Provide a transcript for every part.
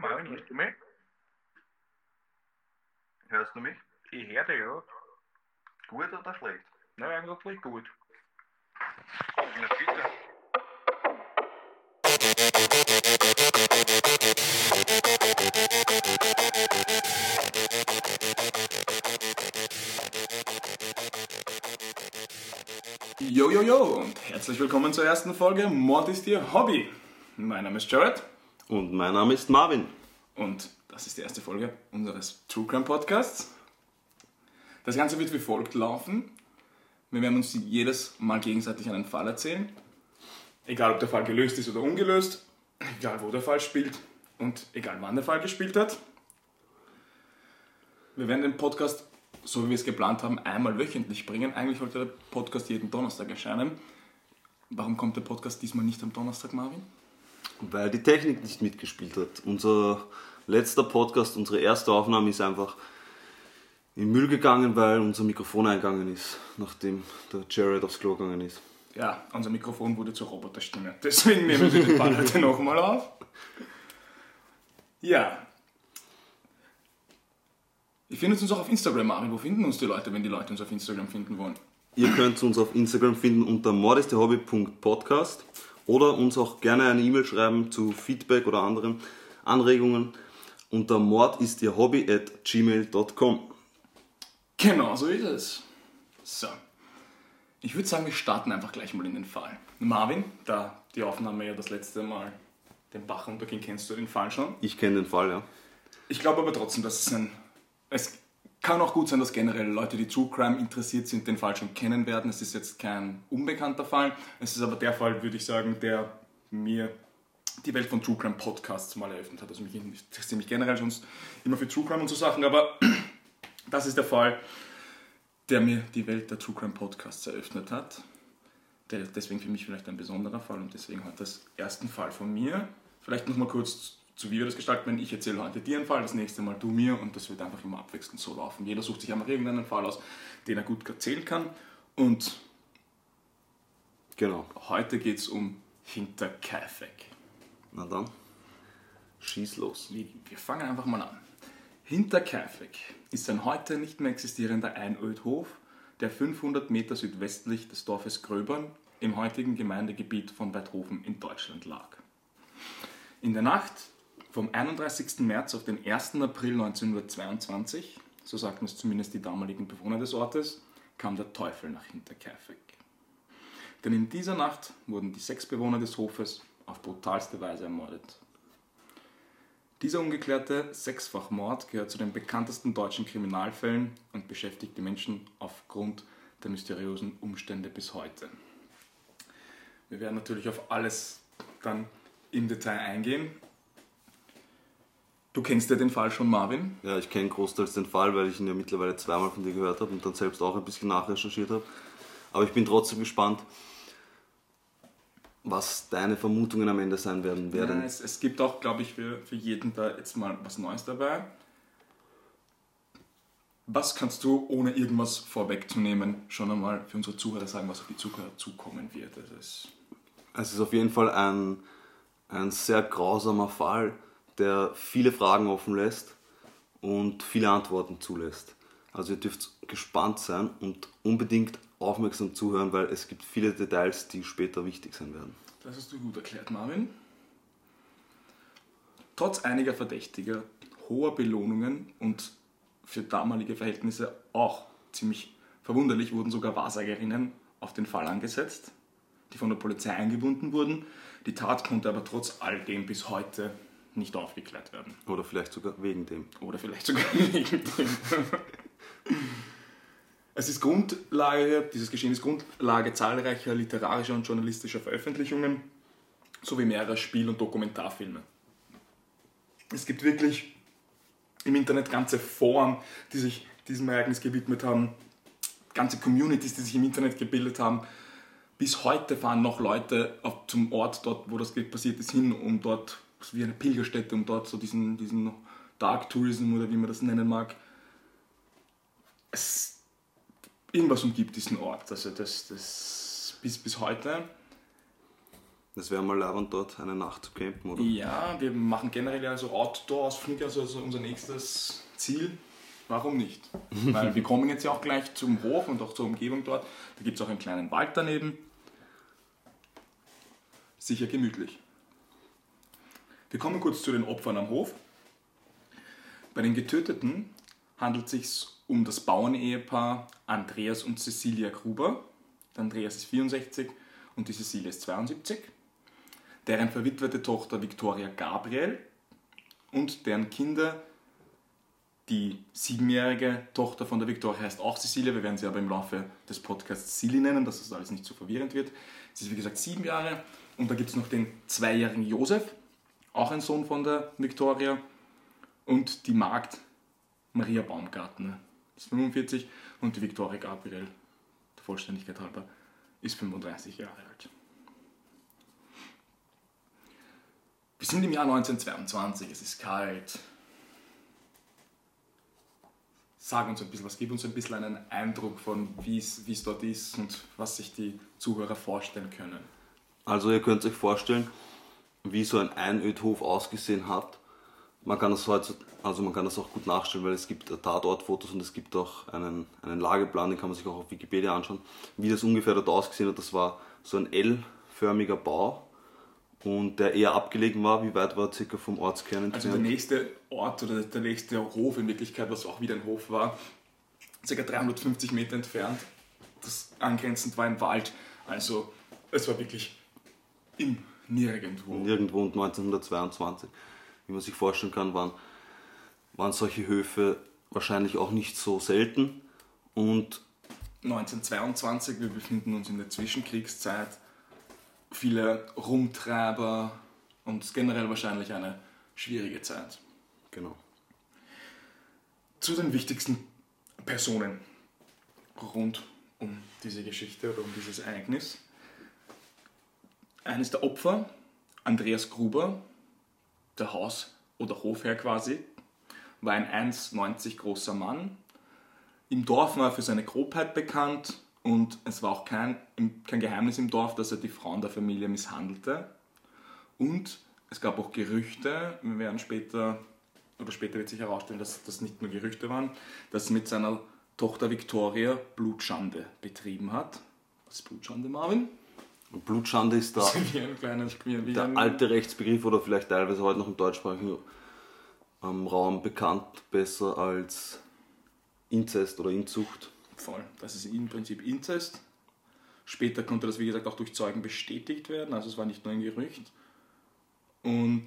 Marvin, hörst du mich? Hörst du mich? Ich höre dich, ja. Gut oder schlecht? Na, eigentlich gut. Na bitte. Yo, yo, yo und herzlich willkommen zur ersten Folge Mord ist Ihr Hobby. Mein Name ist Jared Und mein Name ist Marvin. und das ist die erste Folge unseres True Crime Podcasts. Das Ganze wird wie folgt laufen. Wir werden uns jedes Mal gegenseitig einen Fall erzählen. Egal, ob der Fall gelöst ist oder ungelöst. Egal, wo der Fall spielt. Und egal, wann der Fall gespielt hat. Wir werden den Podcast, so wie wir es geplant haben, einmal wöchentlich bringen. Eigentlich sollte der Podcast jeden Donnerstag erscheinen. Warum kommt der Podcast diesmal nicht am Donnerstag, Marvin? Weil die Technik nicht mitgespielt hat. Unser letzter Podcast, unsere erste Aufnahme ist einfach in Müll gegangen, weil unser Mikrofon eingegangen ist, nachdem der Jared aufs Klo gegangen ist. Ja, unser Mikrofon wurde zur Roboterstimme. Deswegen nehmen wir den Fall heute nochmal auf. Ja. Ich finde uns auch auf Instagram, Marvin. Wo finden uns die Leute, wenn die Leute uns auf Instagram finden wollen? Ihr könnt uns auf Instagram finden unter mordistehobby.podcast oder uns auch gerne eine E-Mail schreiben zu Feedback oder anderen Anregungen unter mordistihobby at gmail.com. Genau, so ist es. So. Ich würde sagen, wir starten einfach gleich mal in den Fall. Marvin, da die Aufnahme ja das letzte Mal den Bach runterging, kennst du den Fall schon? Ich kenne den Fall, ja. Ich glaube aber trotzdem, dass es ein. Es kann auch gut sein, dass generell Leute, die True Crime interessiert sind, den Fall schon kennen werden. Es ist jetzt kein unbekannter Fall. Es ist aber der Fall, würde ich sagen, der mir die Welt von True Crime Podcasts mal eröffnet hat. Also mich mich generell schon immer für True Crime und so Sachen, aber das ist der Fall, der mir die Welt der True Crime Podcasts eröffnet hat. Der deswegen für mich vielleicht ein besonderer Fall und deswegen hat das ersten Fall von mir. Vielleicht noch mal kurz zu wie wir das gestalten werden. Ich erzähle heute dir einen Fall, das nächste Mal du mir und das wird einfach immer abwechselnd so laufen. Jeder sucht sich einfach irgendeinen Fall aus, den er gut erzählen kann. Und Genau. heute geht es um Hinterkaifeck. Na dann, schieß los. Wir wir fangen einfach mal an. Hinterkaifeck ist ein heute nicht mehr existierender Einödhof, der 500 Meter südwestlich des Dorfes Gröbern im heutigen Gemeindegebiet von Weidhofen in Deutschland lag. In der Nacht vom 31. März auf den 1. April 1922, so sagten es zumindest die damaligen Bewohner des Ortes, kam der Teufel nach Hinterkaifeck. Denn in dieser Nacht wurden die sechs Bewohner des Hofes auf brutalste Weise ermordet. Dieser ungeklärte Sechsfachmord gehört zu den bekanntesten deutschen Kriminalfällen und beschäftigt die Menschen aufgrund der mysteriösen Umstände bis heute. Wir werden natürlich auf alles dann im Detail eingehen. Du kennst ja den Fall schon, Marvin. Ja, ich kenne großteils den Fall, weil ich ihn ja mittlerweile zweimal von dir gehört habe und dann selbst auch ein bisschen nachrecherchiert habe. Aber ich bin trotzdem gespannt, was deine Vermutungen am Ende sein werden. Wer Ja, es, es gibt auch, glaube ich, für, für jeden da jetzt mal was Neues dabei. Was kannst du, ohne irgendwas vorwegzunehmen, schon einmal für unsere Zuhörer sagen, was auf die Zuhörer zukommen wird? Also es, Es ist auf jeden Fall ein, ein sehr grausamer Fall, der viele Fragen offen lässt und viele Antworten zulässt. Also ihr dürft gespannt sein und unbedingt aufmerksam zuhören, weil es gibt viele Details, die später wichtig sein werden. das hast du gut erklärt, Marvin. Trotz einiger Verdächtiger, hoher Belohnungen und für damalige Verhältnisse auch ziemlich verwunderlich wurden sogar Wahrsagerinnen auf den Fall angesetzt, die von der Polizei eingebunden wurden. Die Tat konnte aber trotz all dem bis heute nicht aufgeklärt werden. Oder vielleicht sogar wegen dem. Oder vielleicht sogar wegen dem. Es ist Grundlage, dieses Geschehen ist Grundlage zahlreicher literarischer und journalistischer Veröffentlichungen sowie mehrerer Spiel- und Dokumentarfilme. Es gibt wirklich im Internet ganze Foren, die sich diesem Ereignis gewidmet haben, ganze Communities, die sich im Internet gebildet haben. Bis heute fahren noch Leute auf, zum Ort dort, wo das passiert ist, hin, um dort, wie eine Pilgerstätte, um dort so diesen, diesen Dark Tourism oder wie man das nennen mag, es, irgendwas umgibt diesen Ort. Also das, das bis, bis heute. Das wäre mal leibend dort eine Nacht zu campen, oder? Ja, wir machen generell also Outdoor-Ausflüge, also, also unser nächstes Ziel. Warum nicht? Weil wir kommen jetzt ja auch gleich zum Hof und auch zur Umgebung dort. Da gibt es auch einen kleinen Wald daneben. Sicher gemütlich. Wir kommen kurz zu den Opfern am Hof. Bei den Getöteten handelt es sich um das Bauernehepaar Andreas und Cecilia Gruber. Der Andreas ist 64 und die Cecilia ist 72. Deren verwitwete Tochter Victoria Gabriel und deren Kinder, die siebenjährige Tochter von der Victoria heißt auch Cecilia, wir werden sie aber im Laufe des Podcasts Silly nennen, dass das alles nicht zu so verwirrend wird. Sie ist wie gesagt sieben Jahre und da gibt es noch den zweijährigen Josef, auch ein Sohn von der Victoria und die Magd Maria Baumgartner ist 45 und die Victoria Gabriel, der Vollständigkeit halber, ist 35 Jahre alt. Wir sind im Jahr 1922, es ist kalt. Sag uns ein bisschen was, gib uns ein bisschen einen Eindruck von, wie es dort ist und was sich die Zuhörer vorstellen können. Also ihr könnt euch vorstellen, wie so ein Einödhof ausgesehen hat. Man kann das heute, also man kann das auch gut nachstellen, weil es gibt Tatortfotos und es gibt auch einen, einen Lageplan, den kann man sich auch auf Wikipedia anschauen, wie das ungefähr dort ausgesehen hat. Das war so ein L-förmiger Bau und der eher abgelegen war. Wie weit war circa vom Ortskern entfernt? Also der nächste Ort oder der nächste Hof in Wirklichkeit, was auch wieder ein Hof war, circa 350 Meter entfernt. Das angrenzend war ein Wald. Also es war wirklich im Nirgendwo. Nirgendwo und 1922, wie man sich vorstellen kann, waren, waren solche Höfe wahrscheinlich auch nicht so selten. Und 1922, wir befinden uns in der Zwischenkriegszeit, viele Rumtreiber und generell wahrscheinlich eine schwierige Zeit. Genau. Zu den wichtigsten Personen rund um diese Geschichte oder um dieses Ereignis. Eines der Opfer, Andreas Gruber, der Haus- oder Hofherr quasi, war ein 1,90 großer Mann. Im Dorf war er für seine Grobheit bekannt und es war auch kein, kein Geheimnis im Dorf, dass er die Frauen der Familie misshandelte. Und es gab auch Gerüchte, wir werden später, oder später wird sich herausstellen, dass das nicht nur Gerüchte waren, dass er mit seiner Tochter Victoria Blutschande betrieben hat. Was ist Blutschande, Marvin? Blutschande ist da wie ein kleines, wie, wie der ein, alte Rechtsbegriff oder vielleicht teilweise heute noch im deutschsprachigen ähm, Raum bekannt, besser als Inzest oder Inzucht. Voll. Das ist im Prinzip Inzest. Später konnte das, wie gesagt, auch durch Zeugen bestätigt werden. Also es war nicht nur ein Gerücht. Und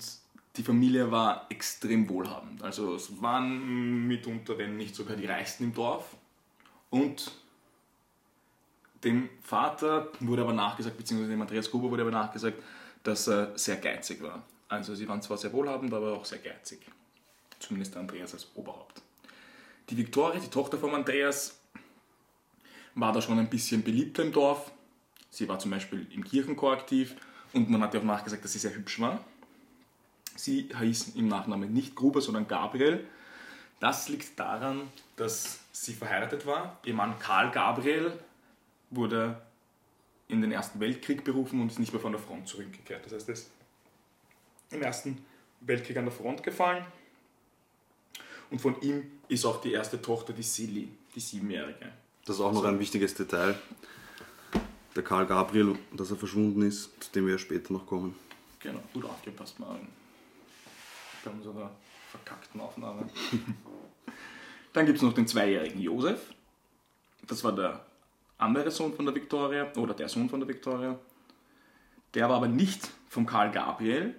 die Familie war extrem wohlhabend. Also es waren mitunter, wenn nicht sogar die Reichsten im Dorf. Und dem Vater wurde aber nachgesagt, beziehungsweise dem Andreas Gruber wurde aber nachgesagt, dass er sehr geizig war. Also sie waren zwar sehr wohlhabend, aber auch sehr geizig. Zumindest Andreas als Oberhaupt. Die Viktoria, die Tochter von Andreas, war da schon ein bisschen beliebter im Dorf. Sie war zum Beispiel im Kirchenchor aktiv und man hat ja auch nachgesagt, dass sie sehr hübsch war. Sie hieß im Nachnamen nicht Gruber, sondern Gabriel. Das liegt daran, dass sie verheiratet war. Ihr Mann Karl Gabriel wurde in den Ersten Weltkrieg berufen und ist nicht mehr von der Front zurückgekehrt. Das heißt, er ist im Ersten Weltkrieg an der Front gefallen. Und von ihm ist auch die erste Tochter, die Silly, die Siebenjährige. Das ist auch noch ein wichtiges Detail. Der Karl Gabriel, dass er verschwunden ist, zu dem wir später noch kommen. Genau, gut aufgepasst, Marvin. Bei unserer verkackten Aufnahme. Dann gibt es noch den zweijährigen Josef. Das war der andere Sohn von der Viktoria, oder der Sohn von der Viktoria. Der war aber nicht vom Karl Gabriel,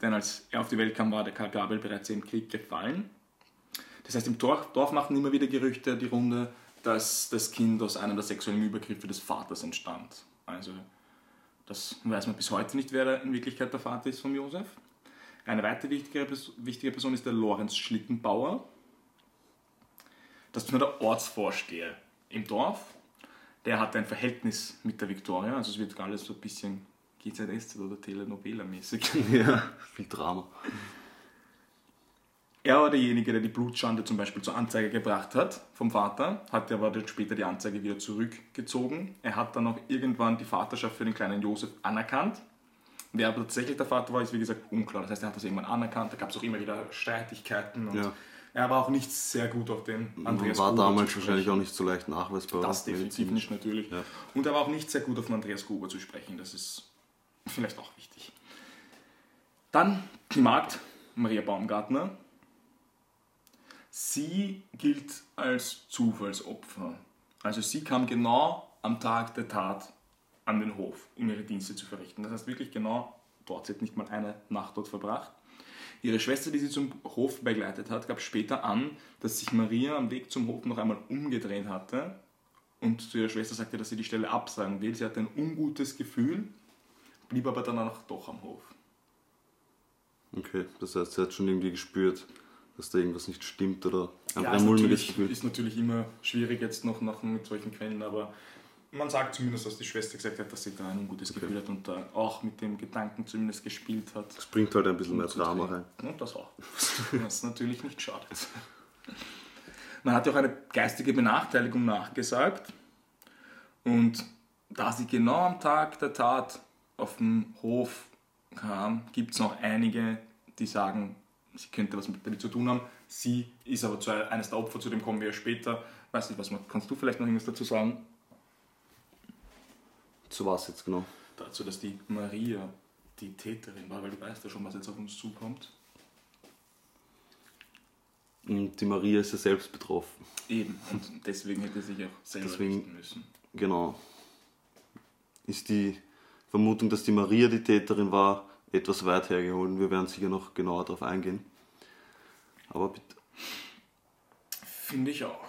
denn als er auf die Welt kam, war der Karl Gabriel bereits im Krieg gefallen. Das heißt, im Dorf, Dorf machten immer wieder Gerüchte die Runde, dass das Kind aus einem der sexuellen Übergriffe des Vaters entstand. Also, das weiß man bis heute nicht, wer in Wirklichkeit der Vater ist von Josef. Eine weitere wichtige, wichtige Person ist der Lorenz Schlittenbauer. Das ist nur der Ortsvorsteher im Dorf der hat ein Verhältnis mit der Victoria, also es wird alles so ein bisschen GZSZ oder Telenovela-mäßig. Ja, viel Drama. Er war derjenige, der die Blutschande zum Beispiel zur Anzeige gebracht hat vom Vater, hat aber dann später die Anzeige wieder zurückgezogen. Er hat dann auch irgendwann die Vaterschaft für den kleinen Josef anerkannt. Wer aber tatsächlich der Vater war, ist wie gesagt unklar. Das heißt, er hat das irgendwann anerkannt, da gab es auch immer wieder Streitigkeiten und Ja. Er war auch nicht sehr gut auf den Andreas war Gruber damals wahrscheinlich auch nicht so leicht nachweisbar. Das definitiv nicht, natürlich. Ja. Und er war auch nicht sehr gut auf den Andreas Gruber zu sprechen. Das ist vielleicht auch wichtig. Dann die Magd, Maria Baumgartner. Sie gilt als Zufallsopfer. Also sie kam genau am Tag der Tat an den Hof, um ihre Dienste zu verrichten. Das heißt wirklich genau dort. Sie hat nicht mal eine Nacht dort verbracht. Ihre Schwester, die sie zum Hof begleitet hat, gab später an, dass sich Maria am Weg zum Hof noch einmal umgedreht hatte und zu ihrer Schwester sagte, dass sie die Stelle absagen will. Sie hatte ein ungutes Gefühl, blieb aber danach doch am Hof. Okay, das heißt, sie hat schon irgendwie gespürt, dass da irgendwas nicht stimmt oder Ja, ein ist natürlich, ist natürlich immer schwierig jetzt noch nach mit solchen Quellen, aber man sagt zumindest, dass die Schwester gesagt hat, dass sie da ein ungutes Gefühl hat und da auch mit dem Gedanken zumindest gespielt hat. Es bringt halt ein bisschen mehr. Drama rein. Und das auch. Was natürlich nicht schadet. Man hat ja auch eine geistige Benachteiligung nachgesagt. Und da sie genau am Tag der Tat auf den Hof kam, gibt es noch einige, die sagen, sie könnte was mit damit zu tun haben. Sie ist aber zu eines der Opfer, zu dem kommen wir ja später. Weiß nicht, was man, kannst du vielleicht noch irgendwas dazu sagen? Zu was jetzt genau? Dazu, dass die Maria die Täterin war, weil du weißt ja schon, was jetzt auf uns zukommt. Und die Maria ist ja selbst betroffen. Eben, und deswegen hätte sie sich auch selber Deswegen- müssen. Genau. Ist die Vermutung, dass die Maria die Täterin war, etwas weit hergeholt. Wir werden sicher noch genauer darauf eingehen. Aber bitte. Finde ich auch.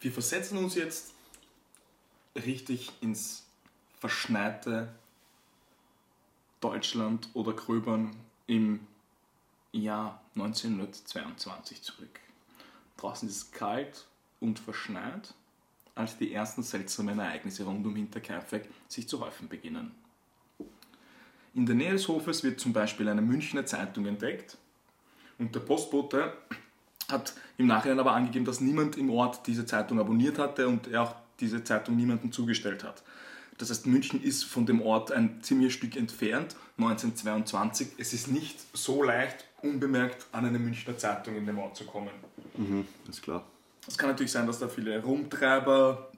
Wir versetzen uns jetzt richtig ins verschneite Deutschland oder Gröbern im Jahr 1922 zurück. Draußen ist es kalt und verschneit, als die ersten seltsamen Ereignisse rund um Hinterkaifeck sich zu häufen beginnen. In der Nähe des Hofes wird zum Beispiel eine Münchner Zeitung entdeckt und der Postbote hat im Nachhinein aber angegeben, dass niemand im Ort diese Zeitung abonniert hatte und er auch diese Zeitung niemandem zugestellt hat. Das heißt, München ist von dem Ort ein ziemliches Stück entfernt, 1922. Es ist nicht so leicht, unbemerkt an eine Münchner Zeitung in dem Ort zu kommen. Mhm, ist klar. Es kann natürlich sein, dass da viele Rumtreiber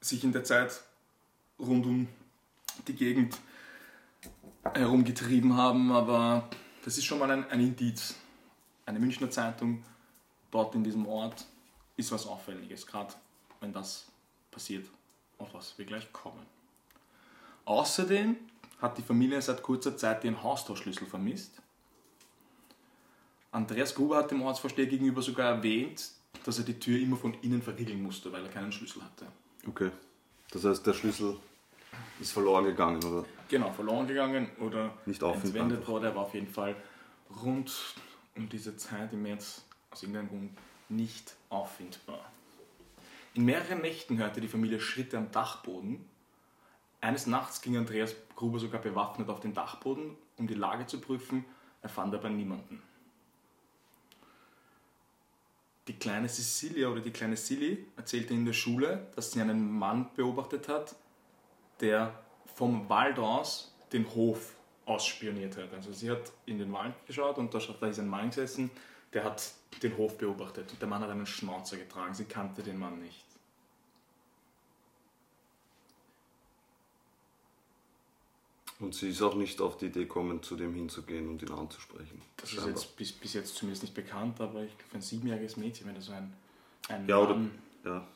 sich in der Zeit rund um die Gegend herumgetrieben haben, aber das ist schon mal ein, ein Indiz. Eine Münchner Zeitung dort in diesem Ort ist was Auffälliges, gerade wenn das passiert, auf was wir gleich kommen. Außerdem hat die Familie seit kurzer Zeit ihren Haustauschschlüssel vermisst. Andreas Gruber hat dem Ortsvorsteher gegenüber sogar erwähnt, dass er die Tür immer von innen verriegeln musste, weil er keinen Schlüssel hatte. Okay. Das heißt, der Schlüssel ist verloren gegangen, oder? Genau, verloren gegangen oder Nicht auffindbar entwendet wurde. Er war auf jeden Fall rund um diese Zeit im März aus irgendeinem Grund nicht auffindbar. In mehreren Nächten hörte die Familie Schritte am Dachboden. Eines Nachts ging Andreas Gruber sogar bewaffnet auf den Dachboden, um die Lage zu prüfen. Er fand aber niemanden. Die kleine Cecilia oder die kleine Silly erzählte in der Schule, dass sie einen Mann beobachtet hat, der vom Wald aus den Hof ausspioniert hat. Also sie hat in den Wald geschaut und da, da ist ein Mann gesessen, der hat den Hof beobachtet und der Mann hat einen Schnauzer getragen. Sie kannte den Mann nicht. Und sie ist auch nicht auf die Idee gekommen, zu dem hinzugehen und ihn anzusprechen. Das ist Scheinbar. jetzt bis, bis jetzt zumindest nicht bekannt, aber ich für ein siebenjähriges Mädchen, wenn da so ein, ein Ja, oder. Mann Ja.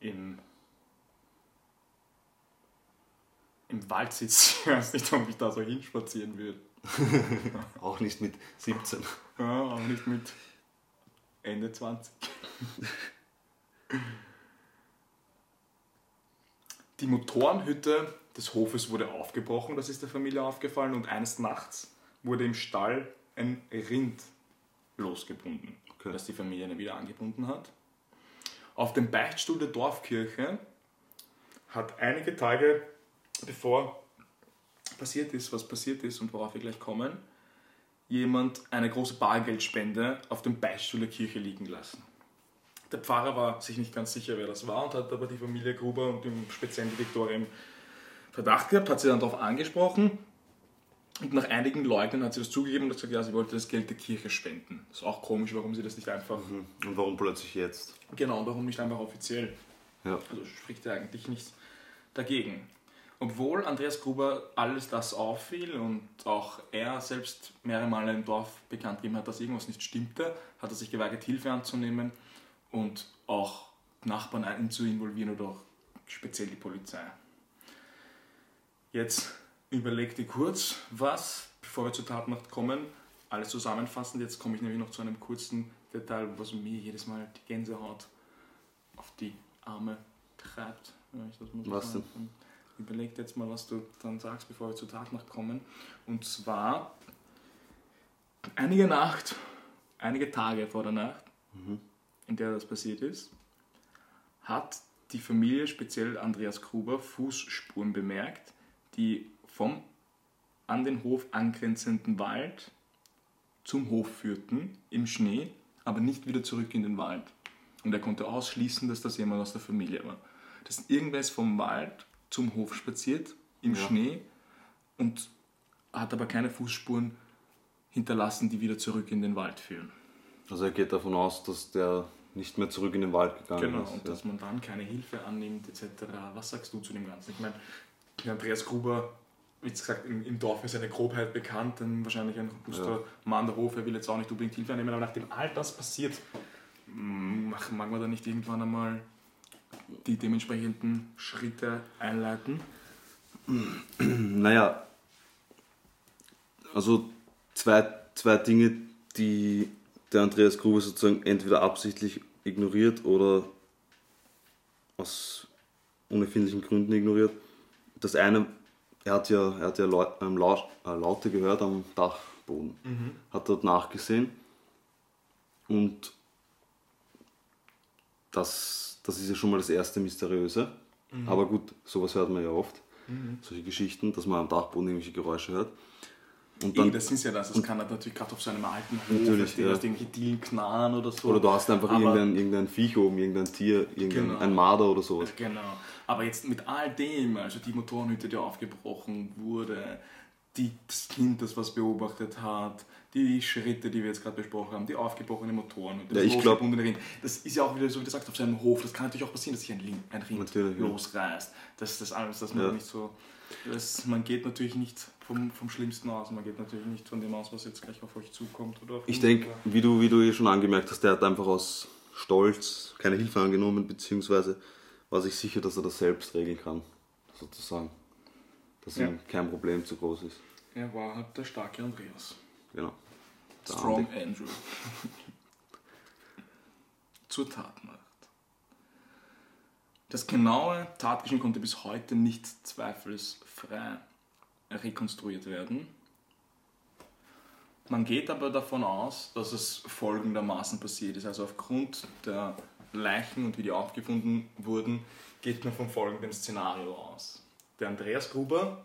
im, im Wald sitzt, ich weiß nicht, ob ich da so hinspazieren würde. Auch nicht mit 17. Ja, auch nicht mit Ende 20. Die Motorenhütte des Hofes wurde aufgebrochen, das ist der Familie aufgefallen, und eines Nachts wurde im Stall ein Rind losgebunden, Okay. das die Familie dann wieder angebunden hat. Auf dem Beichtstuhl der Dorfkirche hat einige Tage bevor passiert ist, was passiert ist und worauf wir gleich kommen, jemand eine große Bargeldspende auf dem Beichtstuhl der Kirche liegen lassen. Der Pfarrer war sich nicht ganz sicher, wer das war und hat aber die Familie Gruber und im speziellen die Viktoria im Verdacht gehabt, hat sie dann darauf angesprochen und nach einigen Leugnen hat sie das zugegeben und hat gesagt, ja, sie wollte das Geld der Kirche spenden. Das ist auch komisch, warum sie das nicht einfach. Und warum plötzlich jetzt? Genau, warum nicht einfach offiziell? Ja. Also spricht ja eigentlich nichts dagegen. Obwohl Andreas Gruber alles das auffiel und auch er selbst mehrere Male im Dorf bekannt gegeben hat, dass irgendwas nicht stimmte, hat er sich geweigert, Hilfe anzunehmen und auch Nachbarn ein- zu involvieren oder auch speziell die Polizei. Jetzt überlegte kurz, was, bevor wir zur Tatnacht kommen, alles zusammenfassend. Jetzt komme ich nämlich noch zu einem kurzen Detail, was mir jedes Mal die Gänsehaut auf die Arme treibt. Was kann. Überleg dir jetzt mal, was du dann sagst, bevor wir zur Tatnacht kommen. Und zwar einige Nacht, einige Tage vor der Nacht, in der das passiert ist, hat die Familie, speziell Andreas Gruber, Fußspuren bemerkt, die vom an den Hof angrenzenden Wald zum Hof führten, im Schnee, aber nicht wieder zurück in den Wald. Und er konnte ausschließen, dass das jemand aus der Familie war. Dass irgendwer ist vom Wald zum Hof spaziert, im Ja. Schnee, und hat aber keine Fußspuren hinterlassen, die wieder zurück in den Wald führen. Also er geht davon aus, dass der nicht mehr zurück in den Wald gegangen Genau, ist. und ja. dass man dann keine Hilfe annimmt, etc. Was sagst du zu dem Ganzen? Ich meine, Andreas Gruber, wie gesagt, im, im Dorf ist eine Grobheit bekannt, dann wahrscheinlich ein robuster Mann der Hof, er will jetzt auch nicht unbedingt Hilfe annehmen, aber nachdem all das passiert, mm, mag, mag man da nicht irgendwann einmal die dementsprechenden Schritte einleiten? Naja, also zwei, zwei Dinge, die der Andreas Gruber sozusagen entweder absichtlich ignoriert oder aus unerfindlichen Gründen ignoriert. Das eine, er hat ja, er hat ja Lau- ähm, Lau- äh, Laute gehört am Dachboden, hat dort nachgesehen. Und das, das ist ja schon mal das erste Mysteriöse. Aber gut, sowas hört man ja oft, solche Geschichten, dass man am Dachboden irgendwelche Geräusche hört. Und dann, das ist ja das, das kann natürlich gerade auf so einem alten Hof, Natürlich, ja. dass irgendwelche Dielen knarren oder so. oder du hast einfach Aber- irgendein, irgendein Viech oben, irgendein Tier, irgendein Genau. ein Marder oder sowas. Genau. Aber jetzt mit all dem, also die Motorenhütte, die aufgebrochen wurde, die, das Kind, das was beobachtet hat, die Schritte, die wir jetzt gerade besprochen haben, die aufgebrochene Motorenhütte, Ja, das ich glaub- Rind. Das ist ja auch wieder so, wie du sagst, auf seinem Hof. Das kann natürlich auch passieren, dass sich ein, Lin- ein Rind Natürlich, ja. losreißt. Das ist das alles, dass man Ja. nicht so. Das, man geht natürlich nicht vom, vom Schlimmsten aus, man geht natürlich nicht von dem aus, was jetzt gleich auf euch zukommt. Oder Ich denke, wie du, wie du eh schon angemerkt hast, der hat einfach aus Stolz keine Hilfe angenommen, beziehungsweise war sich sicher, dass er das selbst regeln kann, sozusagen. Dass Ja. ihm kein Problem zu groß ist. Er war halt der starke Andreas. Genau. Der Strong Andi. Andrew. Zur Tatnacht. Das genaue Tatgeschehen konnte bis heute nicht zweifelsfrei rekonstruiert werden. Man geht aber davon aus, dass es folgendermaßen passiert ist. Also aufgrund der Leichen und wie die aufgefunden wurden, geht man von folgendem Szenario aus. Der Andreas Gruber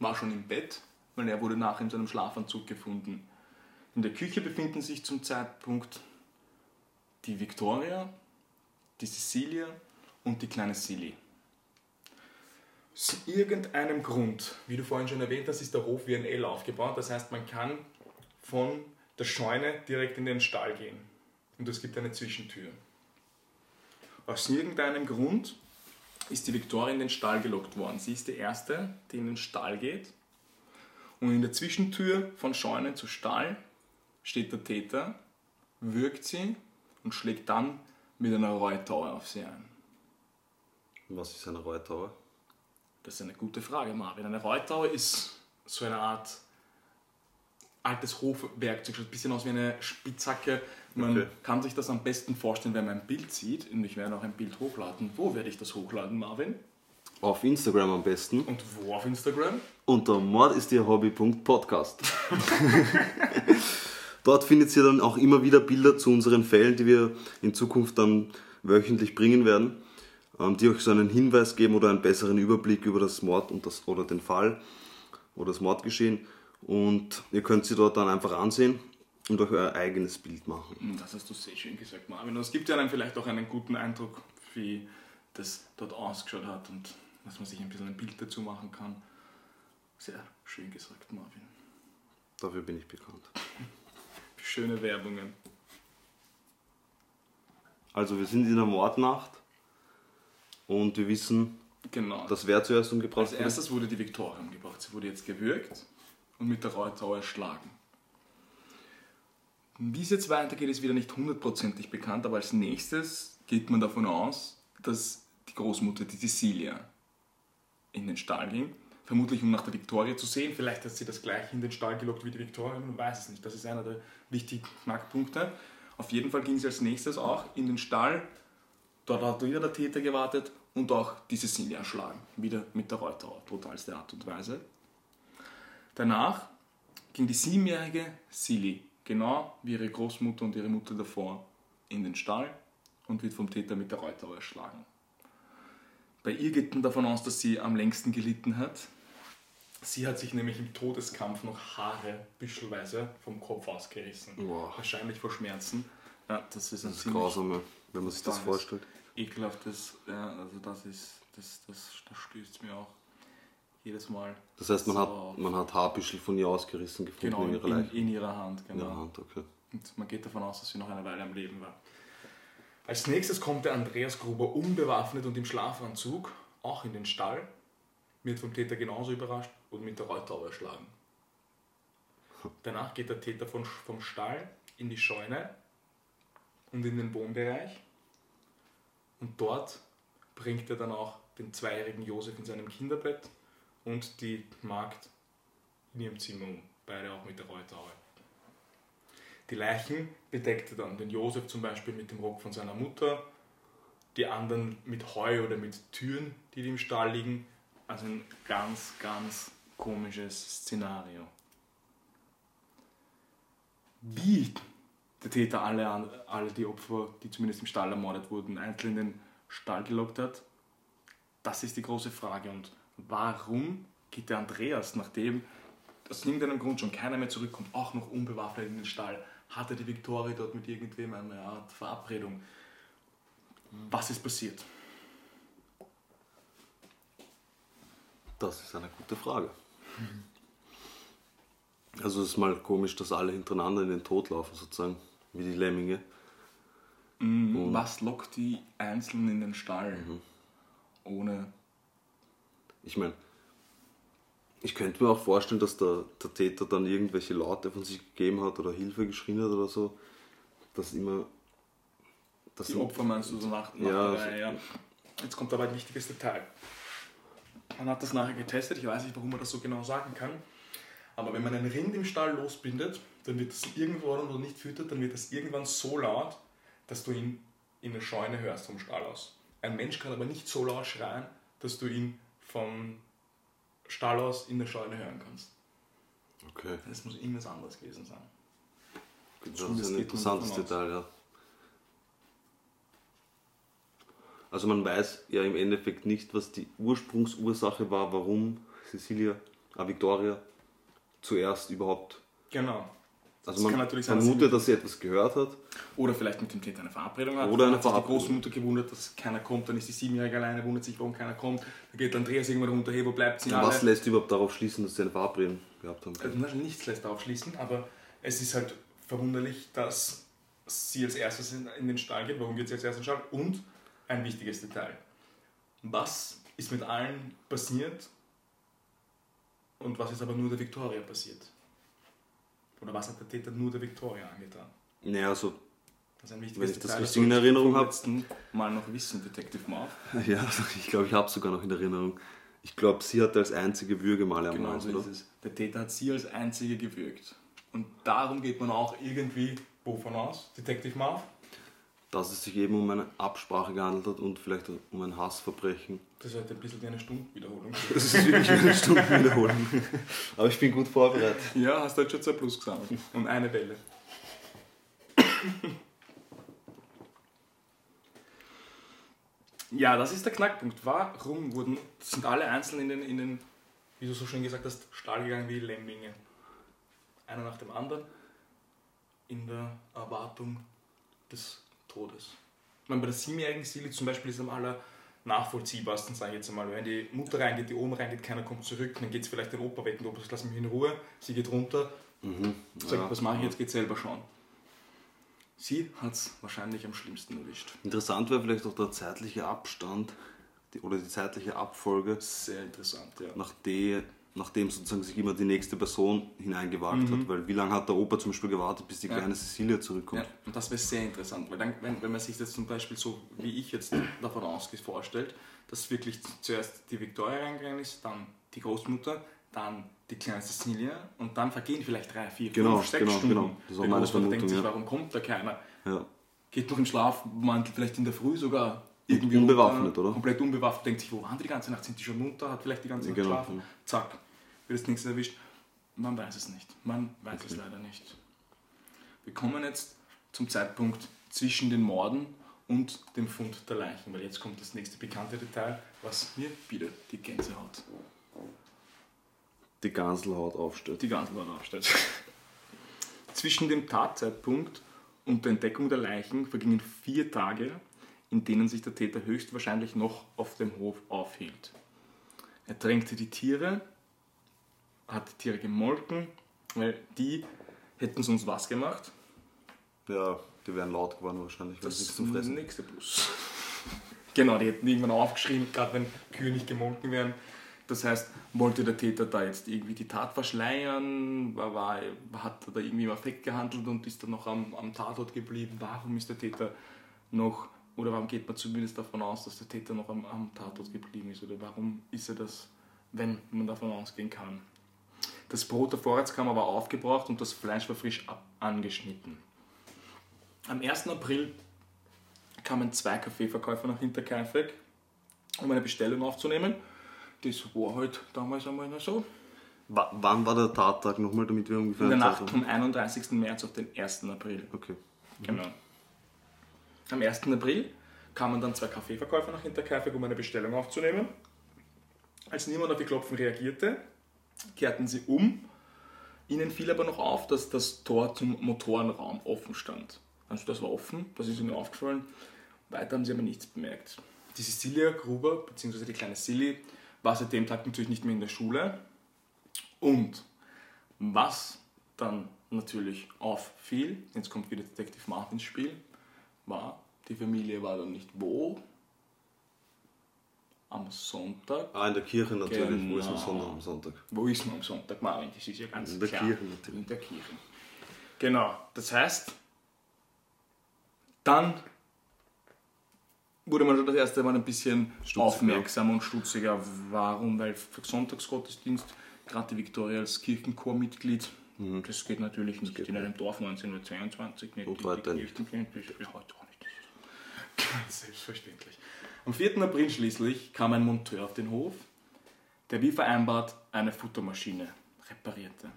war schon im Bett, weil er wurde nachher in seinem Schlafanzug gefunden. In der Küche befinden sich zum Zeitpunkt die Victoria, die Cecilia und die kleine Silly. Aus irgendeinem Grund, wie du vorhin schon erwähnt hast, ist der Hof wie ein L aufgebaut. Das heißt, man kann von der Scheune direkt in den Stall gehen. Und es gibt eine Zwischentür. Aus irgendeinem Grund ist die Victoria in den Stall gelockt worden. Sie ist die Erste, die in den Stall geht. Und in der Zwischentür von Scheune zu Stall steht der Täter, würgt sie und schlägt dann mit einer Reutaue auf sie ein. Was ist eine Reutauer? Das ist eine gute Frage, Marvin. Eine Reutaue ist so eine Art altes Hofwerkzeug, schaut ein bisschen aus wie eine Spitzhacke. Man Okay. kann sich das am besten vorstellen, wenn man ein Bild sieht. Und ich werde auch ein Bild hochladen. Wo werde ich das hochladen, Marvin? Auf Instagram am besten. Und wo auf Instagram? Unter Mord ist ihr Hobby.podcast. Dort findet ihr dann auch immer wieder Bilder zu unseren Fällen, die wir in Zukunft dann wöchentlich bringen werden, die euch so einen Hinweis geben oder einen besseren Überblick über das Mord und das, oder den Fall oder das Mordgeschehen. Und ihr könnt sie dort dann einfach ansehen und euch euer eigenes Bild machen. Hm, Das hast du sehr schön gesagt, Marvin. Und es gibt ja dann vielleicht auch einen guten Eindruck, wie das dort ausgeschaut hat. Und dass man sich ein bisschen ein Bild dazu machen kann. Sehr schön gesagt, Marvin. Dafür bin ich bekannt. Schöne Werbungen. Also wir sind in der Mordnacht und wir wissen, Genau. dass wer zuerst umgebracht Als erstes wurde die Viktoria umgebracht. Sie wurde jetzt gewürgt und mit der Reutau erschlagen. Wie es jetzt weitergeht, ist wieder nicht hundertprozentig bekannt, aber als nächstes geht man davon aus, dass die Großmutter, die Cecilia, in den Stall ging. Vermutlich um nach der Viktoria zu sehen. Vielleicht hat sie das gleiche in den Stall gelockt wie die Viktoria, man weiß es nicht. Das ist einer der wichtigen Knackpunkte. Auf jeden Fall ging sie als nächstes auch in den Stall. Dort hat wieder der Täter gewartet und auch die Cecilia erschlagen. Wieder mit der Reutauer, brutalste Art und Weise. Danach ging die siebenjährige Silly, genau wie ihre Großmutter und ihre Mutter davor, in den Stall und wird vom Täter mit der Reutauer erschlagen. Bei ihr geht man davon aus, dass sie am längsten gelitten hat. Sie hat sich nämlich im Todeskampf noch Haare büschelweise vom Kopf ausgerissen. Boah. Wahrscheinlich vor Schmerzen. Ja, das ist ein Das ist grausam, wenn man sich das vorstellt. Ekelhaftes, ja, also das ist, das, das, das stößt mir auch jedes Mal. Das heißt, man so hat, auf. man hat Haarbüschel von ihr ausgerissen gefunden genau in in, ihrer Leiche. in ihrer Hand, In genau. der Hand, okay. Und man geht davon aus, dass sie noch eine Weile am Leben war. Als nächstes kommt der Andreas Gruber unbewaffnet und im Schlafanzug, auch in den Stall, wird vom Täter genauso überrascht und mit der Reutau erschlagen. Danach geht der Täter von, vom Stall in die Scheune und in den Wohnbereich und dort bringt er dann auch den zweijährigen Josef in seinem Kinderbett und die Magd in ihrem Zimmer um, beide auch mit der Reutau. Die Leichen bedeckte dann den Josef zum Beispiel mit dem Rock von seiner Mutter, die anderen mit Heu oder mit Türen, die im Stall liegen. Also ein ganz, ganz komisches Szenario. Wie der Täter alle, alle die Opfer, die zumindest im Stall ermordet wurden, einzeln in den Stall gelockt hat, das ist die große Frage. Und warum geht der Andreas, nachdem aus irgendeinem Grund schon keiner mehr zurückkommt, auch noch unbewaffnet in den Stall, hatte die Viktoria dort mit irgendwem eine Art Verabredung? Was ist passiert? Das ist eine gute Frage. Also es ist mal komisch, dass alle hintereinander in den Tod laufen, sozusagen, wie die Lemminge. Was lockt die Einzelnen in den Stall? Ohne. Ich meine, ich könnte mir auch vorstellen, dass der, der Täter dann irgendwelche Laute von sich gegeben hat oder Hilfe geschrien hat oder so. Dass immer. Dass Die Opfer meinst du so nach, nach Ja, der Reihe, ja. Jetzt kommt aber ein wichtiges Detail. Man hat das nachher getestet, ich weiß nicht, warum man das so genau sagen kann. Aber wenn man einen Rind im Stall losbindet, dann wird das irgendwann oder nicht füttert, dann wird das irgendwann so laut, dass du ihn in der Scheune hörst vom Stall aus. Ein Mensch kann aber nicht so laut schreien, dass du ihn vom Stall aus in der Scheune hören kannst. Okay, Das muss irgendwas anderes gewesen sein. das ist ein interessantes. Detail, ja. Also man weiß ja im Endeffekt nicht, was die Ursprungsursache war, warum Cecilia, äh, Victoria zuerst überhaupt. Genau. Also Es man kann natürlich sein, dass sie vermutet, dass sie etwas gehört hat. Oder vielleicht mit dem Täter eine Verabredung hat. Oder eine hat sich die Verabredung. Großmutter gewundert, dass keiner kommt. Dann ist die Siebenjährige alleine, wundert sich, warum keiner kommt. Dann geht Andreas irgendwann runter, hey, wo bleibt sie? Was lässt überhaupt darauf schließen, dass sie eine Verabredung gehabt haben? also nichts lässt darauf schließen, aber es ist halt verwunderlich, dass sie als erstes in, in den Stall geht. Warum geht sie als erstes in den Stall? Und ein wichtiges Detail. Was ist mit allen passiert und was ist aber nur der Victoria passiert? Oder was hat der Täter nur der Victoria angetan? Naja, also, Das ist ein wichtiges Wenn ich das Detail, richtig solltest in Erinnerung vom hab. letzten Mal noch wissen, Detective Marv. ja, ich glaube, ich habe sogar noch in Erinnerung. Ich glaube, sie hatte als einzige Würgemale Genau ermordet, so ist oder? es. Der Täter hat sie als einzige gewürgt. Und darum geht man auch irgendwie wovon aus? Detective Marv? Dass es sich eben um eine Absprache gehandelt hat und vielleicht um ein Hassverbrechen. Das ist halt ein bisschen wie eine Stundenwiederholung. Das ist wirklich eine Stunde wiederholen. Aber ich bin gut vorbereitet. ja, hast du halt schon zwei Plus gesammelt. Und eine Welle. Ja, das ist der Knackpunkt. Warum wurden, sind alle einzeln in den, in den, wie du so schön gesagt hast, Stall gegangen wie Lemminge? Einer nach dem anderen in der Erwartung des Todes. Ich meine, bei der siebenjährigen Silly zum Beispiel ist am aller nachvollziehbarsten, sage ich jetzt einmal. Wenn die Mutter reingeht, die Oma reingeht, keiner kommt zurück, dann geht es vielleicht den Opa weg und der Opa sagt, lass mich in Ruhe, sie geht runter, sagt, Ja. was mache ich jetzt, geht selber schauen. Sie hat es wahrscheinlich am schlimmsten erwischt. Interessant wäre vielleicht auch der zeitliche Abstand die, oder die zeitliche Abfolge, Sehr interessant, ja. nachdem, nachdem sozusagen sich immer die nächste Person hineingewagt hat. Weil wie lange hat der Opa zum Beispiel gewartet, bis die Ja. kleine Cecilia zurückkommt? Ja, und das wäre sehr interessant, weil dann, wenn, wenn man sich das zum Beispiel so, wie ich jetzt davon ausgeht, vorstellt, dass wirklich zuerst die Victoria reingegangen ist, dann die Großmutter, dann die kleine Cecilia und dann vergehen vielleicht drei, vier, Genau, fünf, sechs genau, Stunden. genau. Das Der meine Großvater denkt Vermutung, sich, ja. warum kommt da keiner? Ja. Geht noch im Schlafmantel vielleicht in der Früh sogar irgendwie unbewaffnet, runter, oder? Komplett unbewaffnet, denkt sich, wo waren die ganze Nacht? Sind die schon munter? Hat vielleicht die ganze Nacht Genau, geschlafen? Zack, wird das nächste erwischt. Man weiß es nicht. Man weiß es leider nicht. Wir kommen jetzt zum Zeitpunkt zwischen den Morden und dem Fund der Leichen, weil jetzt kommt das nächste bekannte Detail, was mir wieder die Gänsehaut, Die Ganselhaut aufstellt. die Gänsehaut aufstellt. zwischen dem Tatzeitpunkt und der Entdeckung der Leichen vergingen vier Tage, in denen sich der Täter höchstwahrscheinlich noch auf dem Hof aufhielt. Er tränkte die Tiere, hat die Tiere gemolken, weil die hätten sonst was gemacht. Ja, die wären laut geworden wahrscheinlich, weil Das sie ist nichts zum Fressen. nächste Plus. genau, die hätten irgendwann aufgeschrieben, gerade wenn Kühe nicht gemolken werden. Das heißt, wollte der Täter da jetzt irgendwie die Tat verschleiern? War, war, hat er da irgendwie im Affekt gehandelt und ist dann noch am, am Tatort geblieben? Warum ist der Täter noch, oder warum geht man zumindest davon aus, dass der Täter noch am, am Tatort geblieben ist? Oder warum ist er das, wenn man davon ausgehen kann? Das Brot der Vorratskammer war aufgebraucht und das Fleisch war frisch angeschnitten. Am 1. April kamen zwei Kaffeeverkäufer nach Hinterkaifeck, um eine Bestellung aufzunehmen. Das war halt damals einmal noch so. Wa- wann war der Tattag nochmal, damit wir ungefähr In der Nacht vom 31. März auf den 1. April. Okay. Genau. Am 1. April kamen dann zwei Kaffeeverkäufer nach Hinterkaifeck, um eine Bestellung aufzunehmen. Als niemand auf ihr Klopfen reagierte, kehrten sie um. Ihnen fiel aber noch auf, dass das Tor zum Motorenraum offen stand. Also das war offen, das ist ihnen aufgefallen. Weiter haben sie aber nichts bemerkt. Die Cecilia Gruber, beziehungsweise die kleine Silly, war seit dem Tag natürlich nicht mehr in der Schule. Und was dann natürlich auffiel, jetzt kommt wieder Detective Martin ins Spiel, war, die Familie war dann nicht wo? Am Sonntag. Ah, in der Kirche natürlich. Wo ist man Genau. Sonntag am Sonntag? Wo ist man am Sonntag, Marvin? Das ist ja ganz In der klar. Kirche natürlich. In der Kirche. Genau, das heißt, dann wurde man schon das erste Mal ein bisschen Stutziger. aufmerksam und stutziger. Warum? Weil für Sonntagsgottesdienst, gerade die Viktoria als Kirchenchormitglied, das geht natürlich nicht in einem Dorf 1922 nicht. Und Die- nicht. Kirchen- das ist ja heute auch nicht. Das ist Ganz selbstverständlich. Am 4. April schließlich kam ein Monteur auf den Hof, der wie vereinbart eine Futtermaschine reparierte.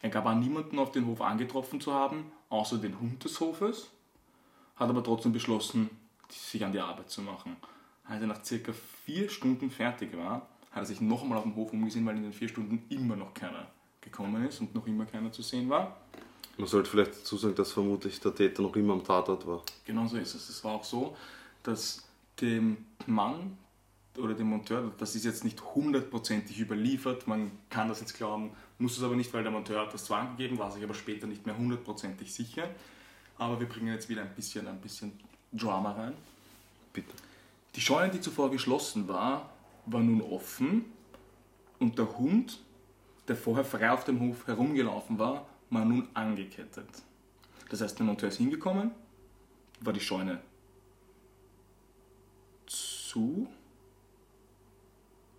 Er gab an, niemanden auf den Hof angetroffen zu haben, außer den Hund des Hofes, hat aber trotzdem beschlossen, sich an die Arbeit zu machen. Als er nach circa vier Stunden fertig war, hat er sich noch einmal auf den Hof umgesehen, weil in den vier Stunden immer noch keiner gekommen ist und noch immer keiner zu sehen war. Man sollte vielleicht dazu sagen, dass vermutlich der Täter noch immer am Tatort war. Genau so ist es. Es war auch so, dass dem Mann oder dem Monteur, das ist jetzt nicht hundertprozentig überliefert, man kann das jetzt glauben, muss es aber nicht, weil der Monteur hat das zwar angegeben, war sich aber später nicht mehr hundertprozentig sicher. Aber wir bringen jetzt wieder ein bisschen, ein bisschen Drama rein. Bitte. Die Scheune, die zuvor geschlossen war, war nun offen und der Hund, der vorher frei auf dem Hof herumgelaufen war, war nun angekettet. Das heißt, der Monteur ist hingekommen, war die Scheune zu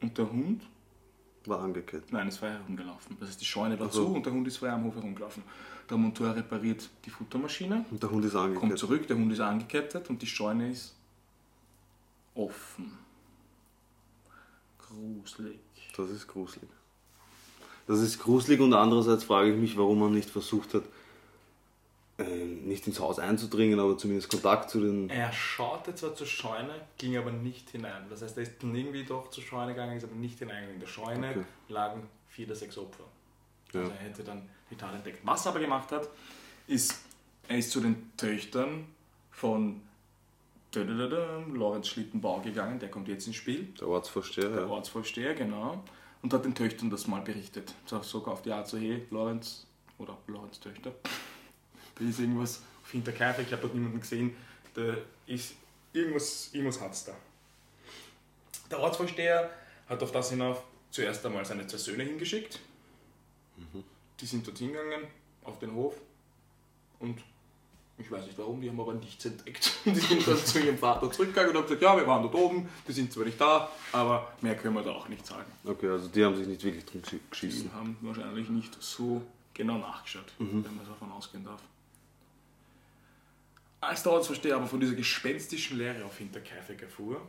und der Hund, War angekettet. nein, ist frei herumgelaufen. Das heißt, die Scheune war Ach so. zu und der Hund ist frei am Hof herumgelaufen. Der Monteur repariert die Futtermaschine, Und der Hund ist kommt angekettet. zurück, der Hund ist angekettet und die Scheune ist offen. Gruselig. Das ist gruselig. Das ist gruselig und andererseits frage ich mich, warum man nicht versucht hat, ähm, nicht ins Haus einzudringen, aber zumindest Kontakt zu den. Er schaute zwar zur Scheune, ging aber nicht hinein. Das heißt, er ist dann irgendwie doch zur Scheune gegangen, ist aber nicht hineingegangen. In der Scheune Okay. lagen vier oder sechs Opfer. Ja. Also er hätte dann die Tat entdeckt. Was er aber gemacht hat, ist, er ist zu den Töchtern von Lorenz Schlittenbau gegangen, der kommt jetzt ins Spiel. Der Ortsvorsteher, Der ja. Ortsvorsteher, genau. Und hat den Töchtern das mal berichtet. So- Sogar auf die Art so, hey, Lorenz, oder Lorenz Töchter, da ist irgendwas auf Hinterkaifeck, ich habe dort niemanden gesehen, da ist irgendwas, irgendwas hat's da. Der Ortsvorsteher hat auf das hinauf zuerst einmal seine zwei Söhne hingeschickt. Die sind dort hingegangen, auf den Hof. Und ich weiß nicht warum, die haben aber nichts entdeckt. Die sind dann zu ihrem Vater zurückgegangen und haben gesagt, ja, wir waren dort oben, die sind zwar nicht da, aber mehr können wir da auch nicht sagen. Okay, also die haben sich nicht wirklich drum geschi- geschissen. Die haben wahrscheinlich nicht so genau nachgeschaut, wenn man davon ausgehen darf. Als der Ortsvorsteher aber von dieser gespenstischen Lehre auf Hinterkaifeck erfuhr,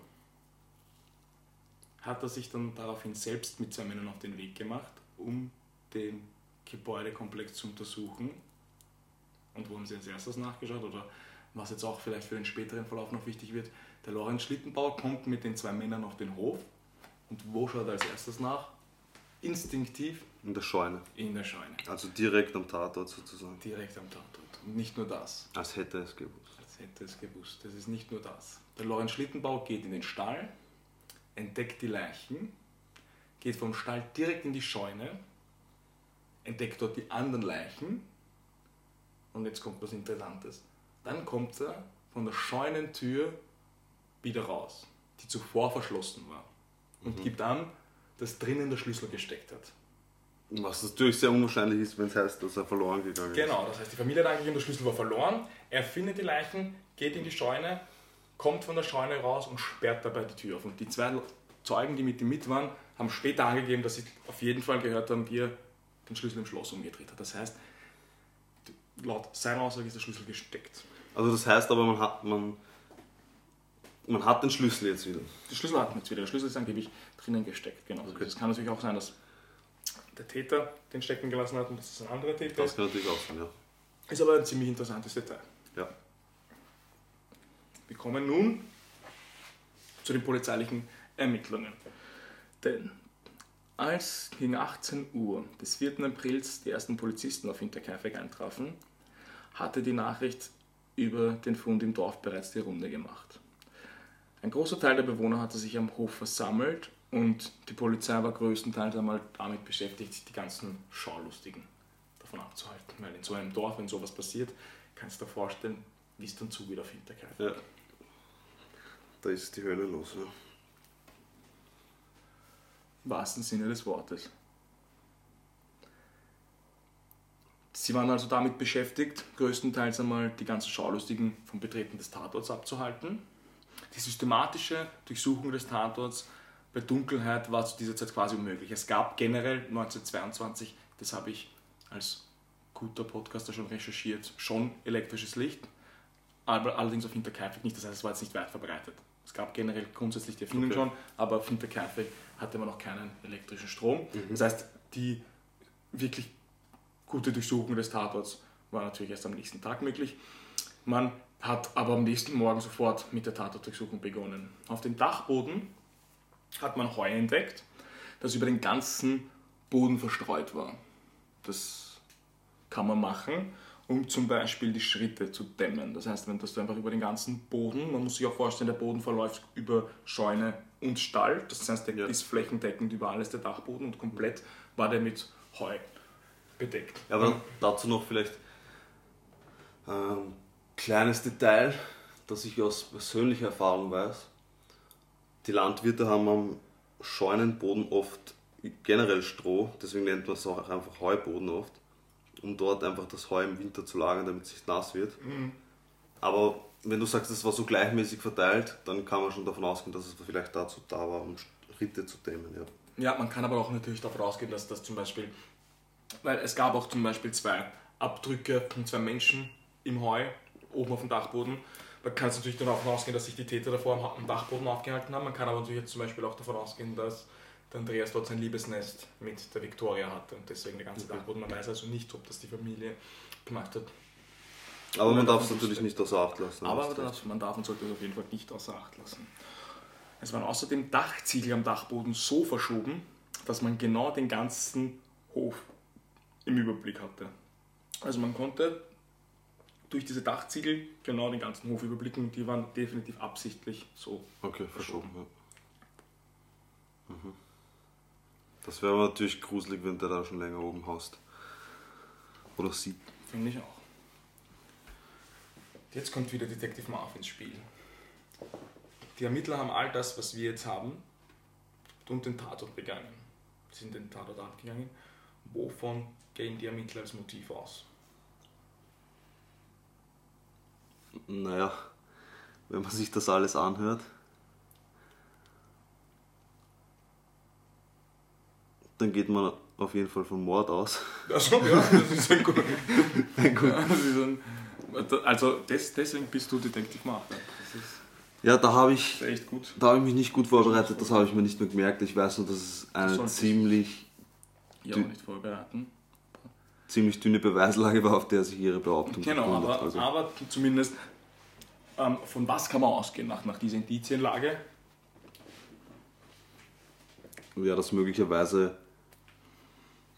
hat er sich dann daraufhin selbst mit zwei Männern auf den Weg gemacht, um den Gebäudekomplex zu untersuchen. Und wo haben sie als erstes nachgeschaut? Oder was jetzt auch vielleicht für den späteren Verlauf noch wichtig wird, der Lorenz Schlittenbauer kommt mit den zwei Männern auf den Hof. Und wo schaut er als erstes nach? Instinktiv In der Scheune. in der Scheune. Also direkt am Tatort sozusagen. Direkt am Tatort. Und nicht nur das. Als hätte er es gewusst. Als hätte es gewusst. Das ist nicht nur das. Der Lorenz Schlittenbau geht in den Stall, entdeckt die Leichen, geht vom Stall direkt in die Scheune, entdeckt dort die anderen Leichen und jetzt kommt was Interessantes. Dann kommt er von der Scheunentür wieder raus, die zuvor verschlossen war und gibt an, dass drinnen der Schlüssel gesteckt hat. Was natürlich sehr unwahrscheinlich ist, wenn es heißt, dass er verloren gegangen ist. Genau, das heißt, die Familie hat angegeben, der Schlüssel war verloren. Er findet die Leichen, geht in die Scheune, kommt von der Scheune raus und sperrt dabei die Tür auf. Und die zwei Zeugen, die mit ihm mit waren, haben später angegeben, dass sie auf jeden Fall gehört haben, wie er den Schlüssel im Schloss umgedreht hat. Das heißt, laut seiner Aussage ist der Schlüssel gesteckt. Also das heißt aber, man hat, man, man hat den Schlüssel jetzt wieder. Der Schlüssel hat man jetzt wieder. Der Schlüssel ist angeblich drinnen gesteckt. Genau. Okay. Es kann natürlich auch sein, dass der Täter den stecken gelassen hat und dass es ein anderer Täter Das ist. kann natürlich auch sein, ja. Ist aber ein ziemlich interessantes Detail. Ja. Wir kommen nun zu den polizeilichen Ermittlungen. Denn als gegen 18 Uhr des 4. Aprils die ersten Polizisten auf Hinterkaifeck eintrafen, hatte die Nachricht über den Fund im Dorf bereits die Runde gemacht. Ein großer Teil der Bewohner hatte sich am Hof versammelt und die Polizei war größtenteils einmal damit beschäftigt, die ganzen Schaulustigen davon abzuhalten. Weil in so einem Dorf, wenn sowas passiert, kannst du dir vorstellen, wie es dann zugeht auf Hinterkaifeck. ja. Da ist die Hölle los. Ja. Im wahrsten Sinne des Wortes. Sie waren also damit beschäftigt, größtenteils einmal die ganzen Schaulustigen vom Betreten des Tatorts abzuhalten. Die systematische Durchsuchung des Tatorts bei Dunkelheit war zu dieser Zeit quasi unmöglich. Es gab generell 1922, das habe ich als guter Podcaster schon recherchiert, schon elektrisches Licht, aber allerdings auf Hinterkaifeck nicht. Das heißt, es war jetzt nicht weit verbreitet. Es gab generell grundsätzlich die Erfindung Okay. schon, aber auf Hinterkaifeck hatte man noch keinen elektrischen Strom. Das heißt, die wirklich gute Durchsuchung des Tatorts war natürlich erst am nächsten Tag möglich. Man hat aber am nächsten Morgen sofort mit der Tatortdurchsuchung begonnen. Auf dem Dachboden hat man Heu entdeckt, das über den ganzen Boden verstreut war. Das kann man machen, um zum Beispiel die Schritte zu dämmen. Das heißt, wenn das du einfach über den ganzen Boden, man muss sich auch vorstellen, der Boden verläuft über Scheune und Stall. Das heißt, der Ja. ist flächendeckend über alles der Dachboden und komplett war der mit Heu bedeckt. Ja, aber dazu noch vielleicht ein kleines Detail, das ich aus persönlicher Erfahrung weiß. Die Landwirte haben am Scheunenboden oft generell Stroh, deswegen nennt man es auch einfach Heuboden oft, um dort einfach das Heu im Winter zu lagern, damit es nicht nass wird. Aber wenn du sagst, es war so gleichmäßig verteilt, dann kann man schon davon ausgehen, dass es vielleicht dazu da war, um Ritte zu dämmen. Ja. Ja, man kann aber auch natürlich davon ausgehen, dass das zum Beispiel, weil es gab auch zum Beispiel zwei Abdrücke von zwei Menschen im Heu, oben auf dem Dachboden. Man kann es natürlich davon ausgehen, dass sich die Täter davor am Dachboden aufgehalten haben. Man kann aber natürlich jetzt zum Beispiel auch davon ausgehen, dass der Andreas dort sein Liebesnest mit der Victoria hatte und deswegen der ganze Dachboden. Man weiß also nicht, ob das die Familie gemacht hat. Aber man darf es natürlich nicht außer Acht lassen. Aber das, man darf und sollte es auf jeden Fall nicht außer Acht lassen. Es waren außerdem Dachziegel am Dachboden so verschoben, dass man genau den ganzen Hof im Überblick hatte. Also man konnte durch diese Dachziegel genau den ganzen Hof überblicken. Die waren definitiv absichtlich so. Okay, verschoben. Ja. Mhm. Das wäre aber natürlich gruselig, wenn der da schon länger oben haust. Oder sieht. Finde ich auch. Jetzt kommt wieder Detective Marv ins Spiel. Die Ermittler haben all das, was wir jetzt haben, und den Tatort begangen. Sie sind den Tatort abgegangen. Wovon gehen die Ermittler als Motiv aus? Naja, wenn man sich das alles anhört, dann geht man auf jeden Fall vom Mord aus. Achso, ja, das ist ein gut. Ein gut. Ja, das ein, also des, deswegen bist du Detective Marv. ja. Da habe ich, da habe ich mich nicht gut vorbereitet, das habe ich mir nicht mehr gemerkt. Ich weiß nur, dass es eine ziemlich, Ja, nicht vorbereiten. Ziemlich dünne Beweislage war, auf der sich ihre Behauptung Genau, begründet. aber, Also, aber zumindest ähm, von was kann man ausgehen nach, nach dieser Indizienlage? ja, dass möglicherweise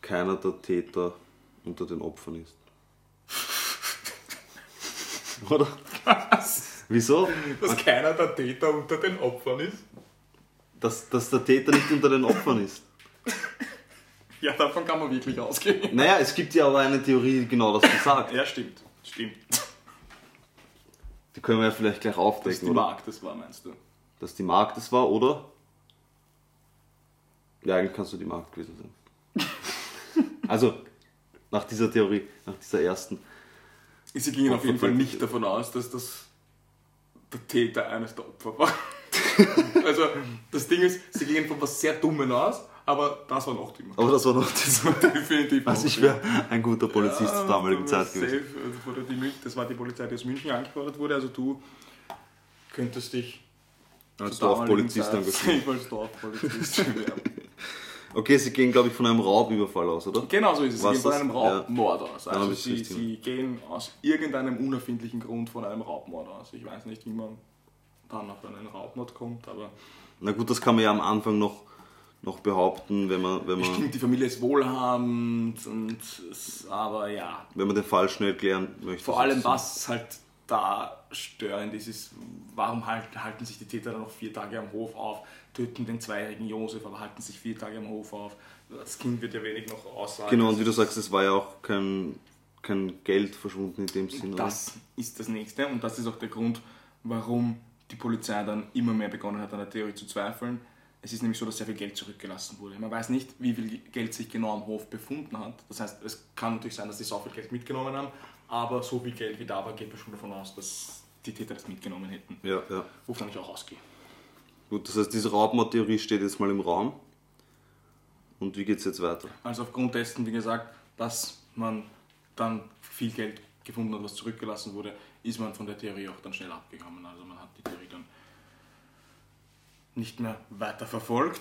keiner der Täter unter den Opfern ist. Oder? Wieso? Dass keiner der Täter unter den Opfern ist? Dass, dass der Täter nicht unter den Opfern ist. Ja, davon kann man wirklich ausgehen. Naja, es gibt ja aber eine Theorie, die genau das besagt. Ja, stimmt. Stimmt. Die können wir ja vielleicht gleich Dass aufdecken, die oder? Mark das war, meinst du? Dass die Mark das war, oder? Ja, eigentlich kannst du die Mark gewesen sein. also, nach dieser Theorie, nach dieser ersten. Sie gingen auf jeden Fall nicht davon aus, dass das der Täter eines der Opfer war. also, das Ding ist, sie gingen von was sehr Dummen aus, aber das war noch dümmer. Aber das war noch das. Definitiv Also, ich wäre ein guter Polizist zur damaligen Zeit gewesen. safe, also das war die Polizei, die aus München angefordert wurde. Also du könntest dich Als Dorfpolizist engagiert. safe als Dorfpolizist. Okay, sie gehen, glaube ich, von einem Raubüberfall aus, oder? Genau so ist es. Sie Was gehen von einem Raubmord aus. Dann hab Also sie, sie gehen aus irgendeinem unerfindlichen Grund von einem Raubmord aus. Ich weiß nicht, wie man dann auf einen Raubmord kommt, aber Na gut, das kann man ja am Anfang noch, noch behaupten, wenn man, wenn, man, stimmt, die Familie ist wohlhabend und aber ja, wenn man den Fall schnell klären möchte. Vor allem was halt da störend ist, ist, warum halt, halten sich die Täter dann noch vier Tage am Hof auf, töten den zweijährigen Josef, aber halten sich vier Tage am Hof auf. Das Kind wird ja wenig noch aussagen. Genau, und wie du sagst, es war ja auch kein, kein Geld verschwunden in dem Sinn. oder? Das ist das Nächste und das ist auch der Grund, warum die Polizei dann immer mehr begonnen hat, an der Theorie zu zweifeln. Es ist nämlich so, dass sehr viel Geld zurückgelassen wurde. Man weiß nicht, wie viel Geld sich genau am Hof befunden hat. Das heißt, es kann natürlich sein, dass die so viel Geld mitgenommen haben, aber so viel Geld wie da war, geht man schon davon aus, dass die Täter das mitgenommen hätten. Ja, ja. Wovon ich auch ausgehe. Gut, das heißt, diese Raubmordtheorie steht jetzt mal im Raum. Und wie geht's jetzt weiter? Also aufgrund dessen, wie gesagt, dass man dann viel Geld gefunden hat, was zurückgelassen wurde, ist man von der Theorie auch dann schnell abgekommen. Also man hat die Theorie nicht mehr weiter verfolgt.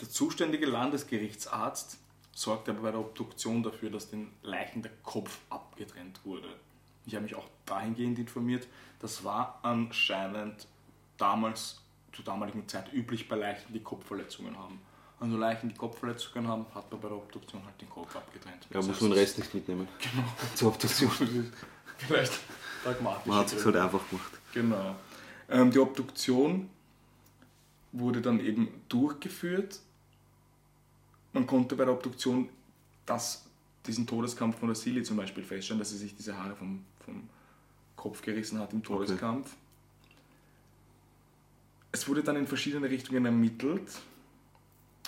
Der zuständige Landesgerichtsarzt sorgte aber bei der Obduktion dafür, dass den Leichen der Kopf abgetrennt wurde. Ich habe mich auch dahingehend informiert, das war anscheinend damals, zur damaligen Zeit üblich bei Leichen, die Kopfverletzungen haben. Also Leichen, die Kopfverletzungen haben, hat man bei der Obduktion halt den Kopf abgetrennt. Ja, Das muss man den Rest nicht mitnehmen. Genau. Zur Obduktion. Vielleicht pragmatisch. Man hat es halt einfach gemacht. Genau. Ähm, die Obduktion wurde dann eben durchgeführt. Man konnte bei der Obduktion das, diesen Todeskampf von der Silly zum Beispiel feststellen, dass sie sich diese Haare vom, vom Kopf gerissen hat im Todeskampf. Es wurde dann in verschiedene Richtungen ermittelt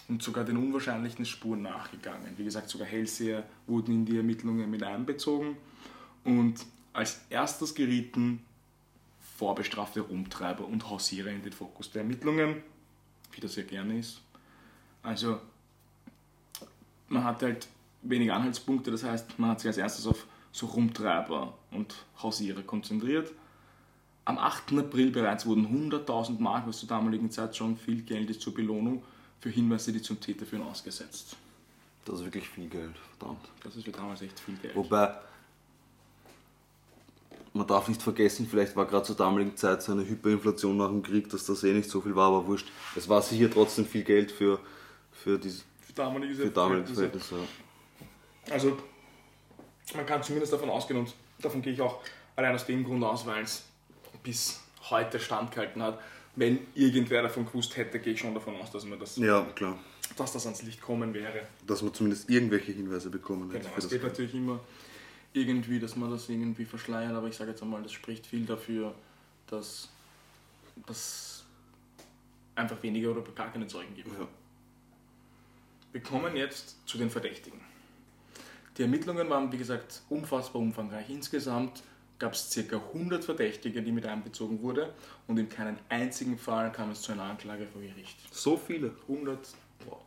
und sogar den unwahrscheinlichen Spuren nachgegangen. Wie gesagt, sogar Hellseher wurden in die Ermittlungen mit einbezogen. Und als erstes gerieten vorbestrafte Rumtreiber und Hausierer in den Fokus der Ermittlungen, wie das ja gerne ist. Also man hat halt wenig Anhaltspunkte, das heißt, man hat sich als erstes auf so Rumtreiber und Hausierer konzentriert. Am 8. April bereits wurden 100.000 Mark, was zur damaligen Zeit schon viel Geld ist, zur Belohnung für Hinweise, die zum Täter führen, ausgesetzt. Das ist wirklich viel Geld, verdammt. Das ist für damals echt viel Geld. Wobei, man darf nicht vergessen, vielleicht war gerade zur damaligen Zeit so eine Hyperinflation nach dem Krieg, dass das eh nicht so viel war, aber wurscht. Es war sicher trotzdem viel Geld für, für, diese, Für damalige für damalige Verhältnisse. Ja. Also, man kann zumindest davon ausgehen, und davon gehe ich auch Allein aus dem Grund aus, weil es bis heute standgehalten hat. Wenn irgendwer davon gewusst hätte, gehe ich schon davon aus, dass, man das, Ja, klar. dass das ans Licht kommen wäre. Dass man zumindest irgendwelche Hinweise bekommen hätte. Genau, es das geht natürlich immer irgendwie, dass man das irgendwie verschleiert, aber ich sage jetzt einmal, das spricht viel dafür, dass das einfach weniger oder gar keine Zeugen gibt. Ja. Wir kommen jetzt zu den Verdächtigen. Die Ermittlungen waren, wie gesagt, unfassbar umfangreich. Insgesamt gab es ca. 100 Verdächtige, die mit einbezogen wurde und in keinem einzigen Fall kam es zu einer Anklage vor Gericht. So viele. 100, wow,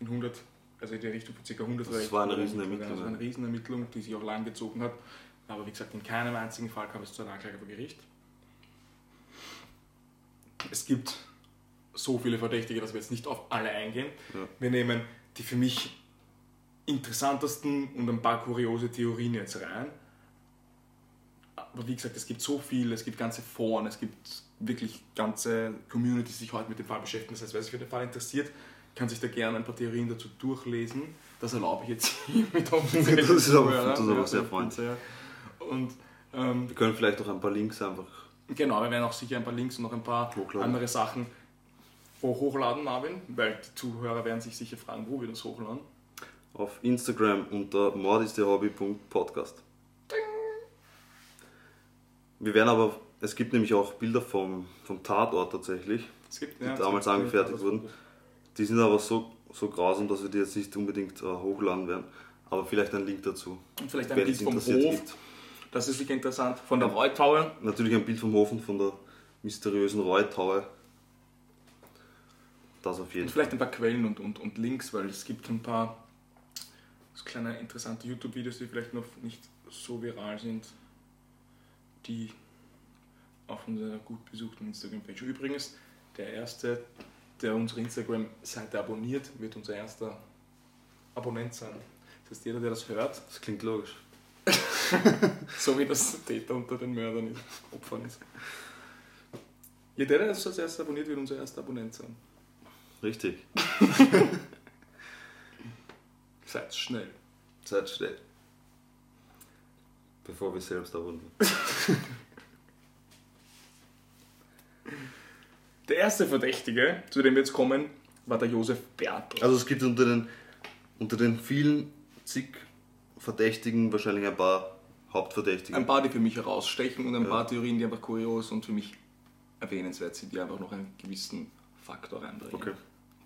in 100, also in der Richtung von ca. 100 Das war eine. Riesenermittlung, Das war eine. Riesenermittlung, die sich auch lang gezogen hat. Aber wie gesagt, in keinem einzigen Fall kam es zu einer Anklage vor Gericht. Es gibt so viele Verdächtige, dass wir jetzt nicht auf alle eingehen. Ja. Wir nehmen die für mich interessantesten und ein paar kuriose Theorien jetzt rein. Aber wie gesagt, es gibt so viel, es gibt ganze Foren, es gibt wirklich ganze Communities, die sich heute mit dem Fall beschäftigen. Das heißt, wer sich für den Fall interessiert, kann sich da gerne ein paar Theorien dazu durchlesen. Das erlaube ich jetzt hier mit offiziellen Das ist aber- das ist aber Ja, sehr freundlich. Und ähm, Wir können vielleicht auch ein paar Links einfach. Genau, wir werden auch sicher ein paar Links und noch ein paar Hochladen. andere Sachen hochladen, Marvin, weil die Zuhörer werden sich sicher fragen, wo wir das hochladen. Auf Instagram unter mordistehobby.podcast. Wir werden aber, es gibt nämlich auch Bilder vom, vom Tatort tatsächlich. Gibt, Die es damals angefertigt wurden. Die sind aber so, so grausam, dass wir die jetzt nicht unbedingt äh, hochladen werden. Aber vielleicht ein Link dazu. Und vielleicht ein wenn Bild vom Hof, gibt. das ist sicher interessant, von der Reutaue. Natürlich ein Bild vom Hof und von der mysteriösen Reutaue. Das auf jeden Und vielleicht ein paar Quellen und, und, und Links, weil es gibt ein paar so kleine interessante YouTube-Videos, die vielleicht noch nicht so viral sind, die auf unserer gut besuchten Instagram-Page. Übrigens, der erste, der unsere Instagram-Seite abonniert, wird unser erster Abonnent sein. Das heißt, jeder, der das hört, Das klingt logisch. so wie das Täter unter den Mördern ist, Opfern ist. Jeder, der das als erstes abonniert, wird unser erster Abonnent sein. Richtig. Seid schnell. Seid still. Bevor wir selbst abonnieren. Der erste Verdächtige, zu dem wir jetzt kommen, war der Josef Bertl. Also es gibt unter den, unter den vielen zig Verdächtigen wahrscheinlich ein paar Hauptverdächtige. Ein paar, die für mich herausstechen und ein Ja. paar Theorien, die einfach kurios und für mich erwähnenswert sind, die einfach noch einen gewissen Faktor reinbringen. Okay.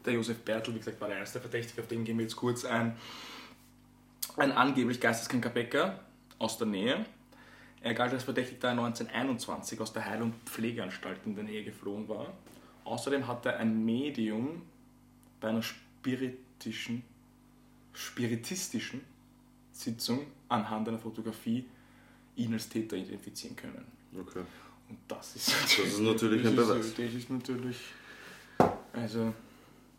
Der Josef Bertl, wie gesagt, war der erste Verdächtige, auf den gehen wir jetzt kurz ein. Ein angeblich geisteskranker Bäcker aus der Nähe. Er galt als Verdächtigter 1921 aus der Heil- und Pflegeanstalt in der Nähe geflohen war. Außerdem hat er ein Medium bei einer spiritischen, spiritistischen Sitzung anhand einer Fotografie ihn als Täter identifizieren können. okay. Und das ist ist natürlich ein das Beweis. Ist, das ist natürlich. Also,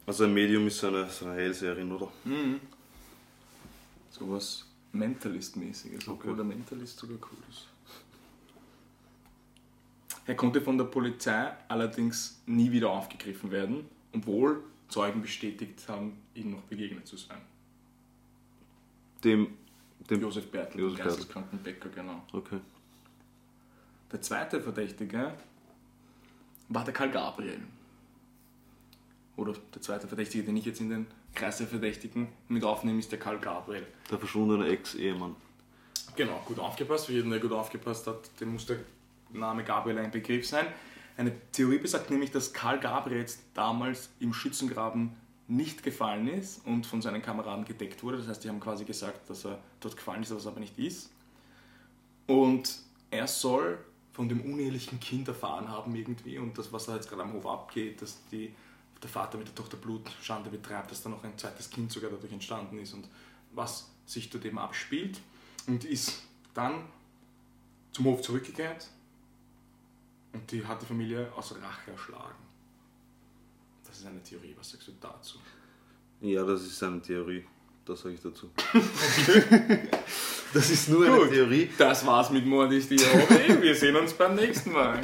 Also ein Medium ist so eine, so eine Hellseherin, oder? mhm. sowas Mentalist-mäßiges, obwohl Okay. der Mentalist sogar cool ist. Er konnte von der Polizei allerdings nie wieder aufgegriffen werden, obwohl Zeugen bestätigt haben, ihm noch begegnet zu sein. Dem, dem Josef Bertl, Josef der Bertl. geisteskranken Bäcker, genau. Okay. Der zweite Verdächtige war der Karl Gabriel. Oder der zweite Verdächtige, den ich jetzt in den Kreis der Verdächtigen mit aufnehme, ist der Karl Gabriel. Der verschwundene Ex-Ehemann. Genau, gut aufgepasst. Für jeden, der gut aufgepasst hat, dem muss der Name Gabriel ein Begriff sein. Eine Theorie besagt nämlich, dass Karl Gabriel jetzt damals im Schützengraben nicht gefallen ist und von seinen Kameraden gedeckt wurde. Das heißt, die haben quasi gesagt, dass er dort gefallen ist, was aber nicht ist. Und er soll von dem unehelichen Kind erfahren haben irgendwie und das, was da jetzt gerade am Hof abgeht, dass die, der Vater mit der Tochter Blutschande betreibt, dass da noch ein zweites Kind sogar dadurch entstanden ist und was sich dort eben abspielt und ist dann zum Hof zurückgekehrt und die hat die Familie aus Rache erschlagen. Das ist eine Theorie, was sagst du dazu? Ja, das ist eine Theorie. Das sage ich dazu. das ist nur eine Gut. Theorie. Das war's mit Mordis die Hobby. Wir sehen uns beim nächsten Mal.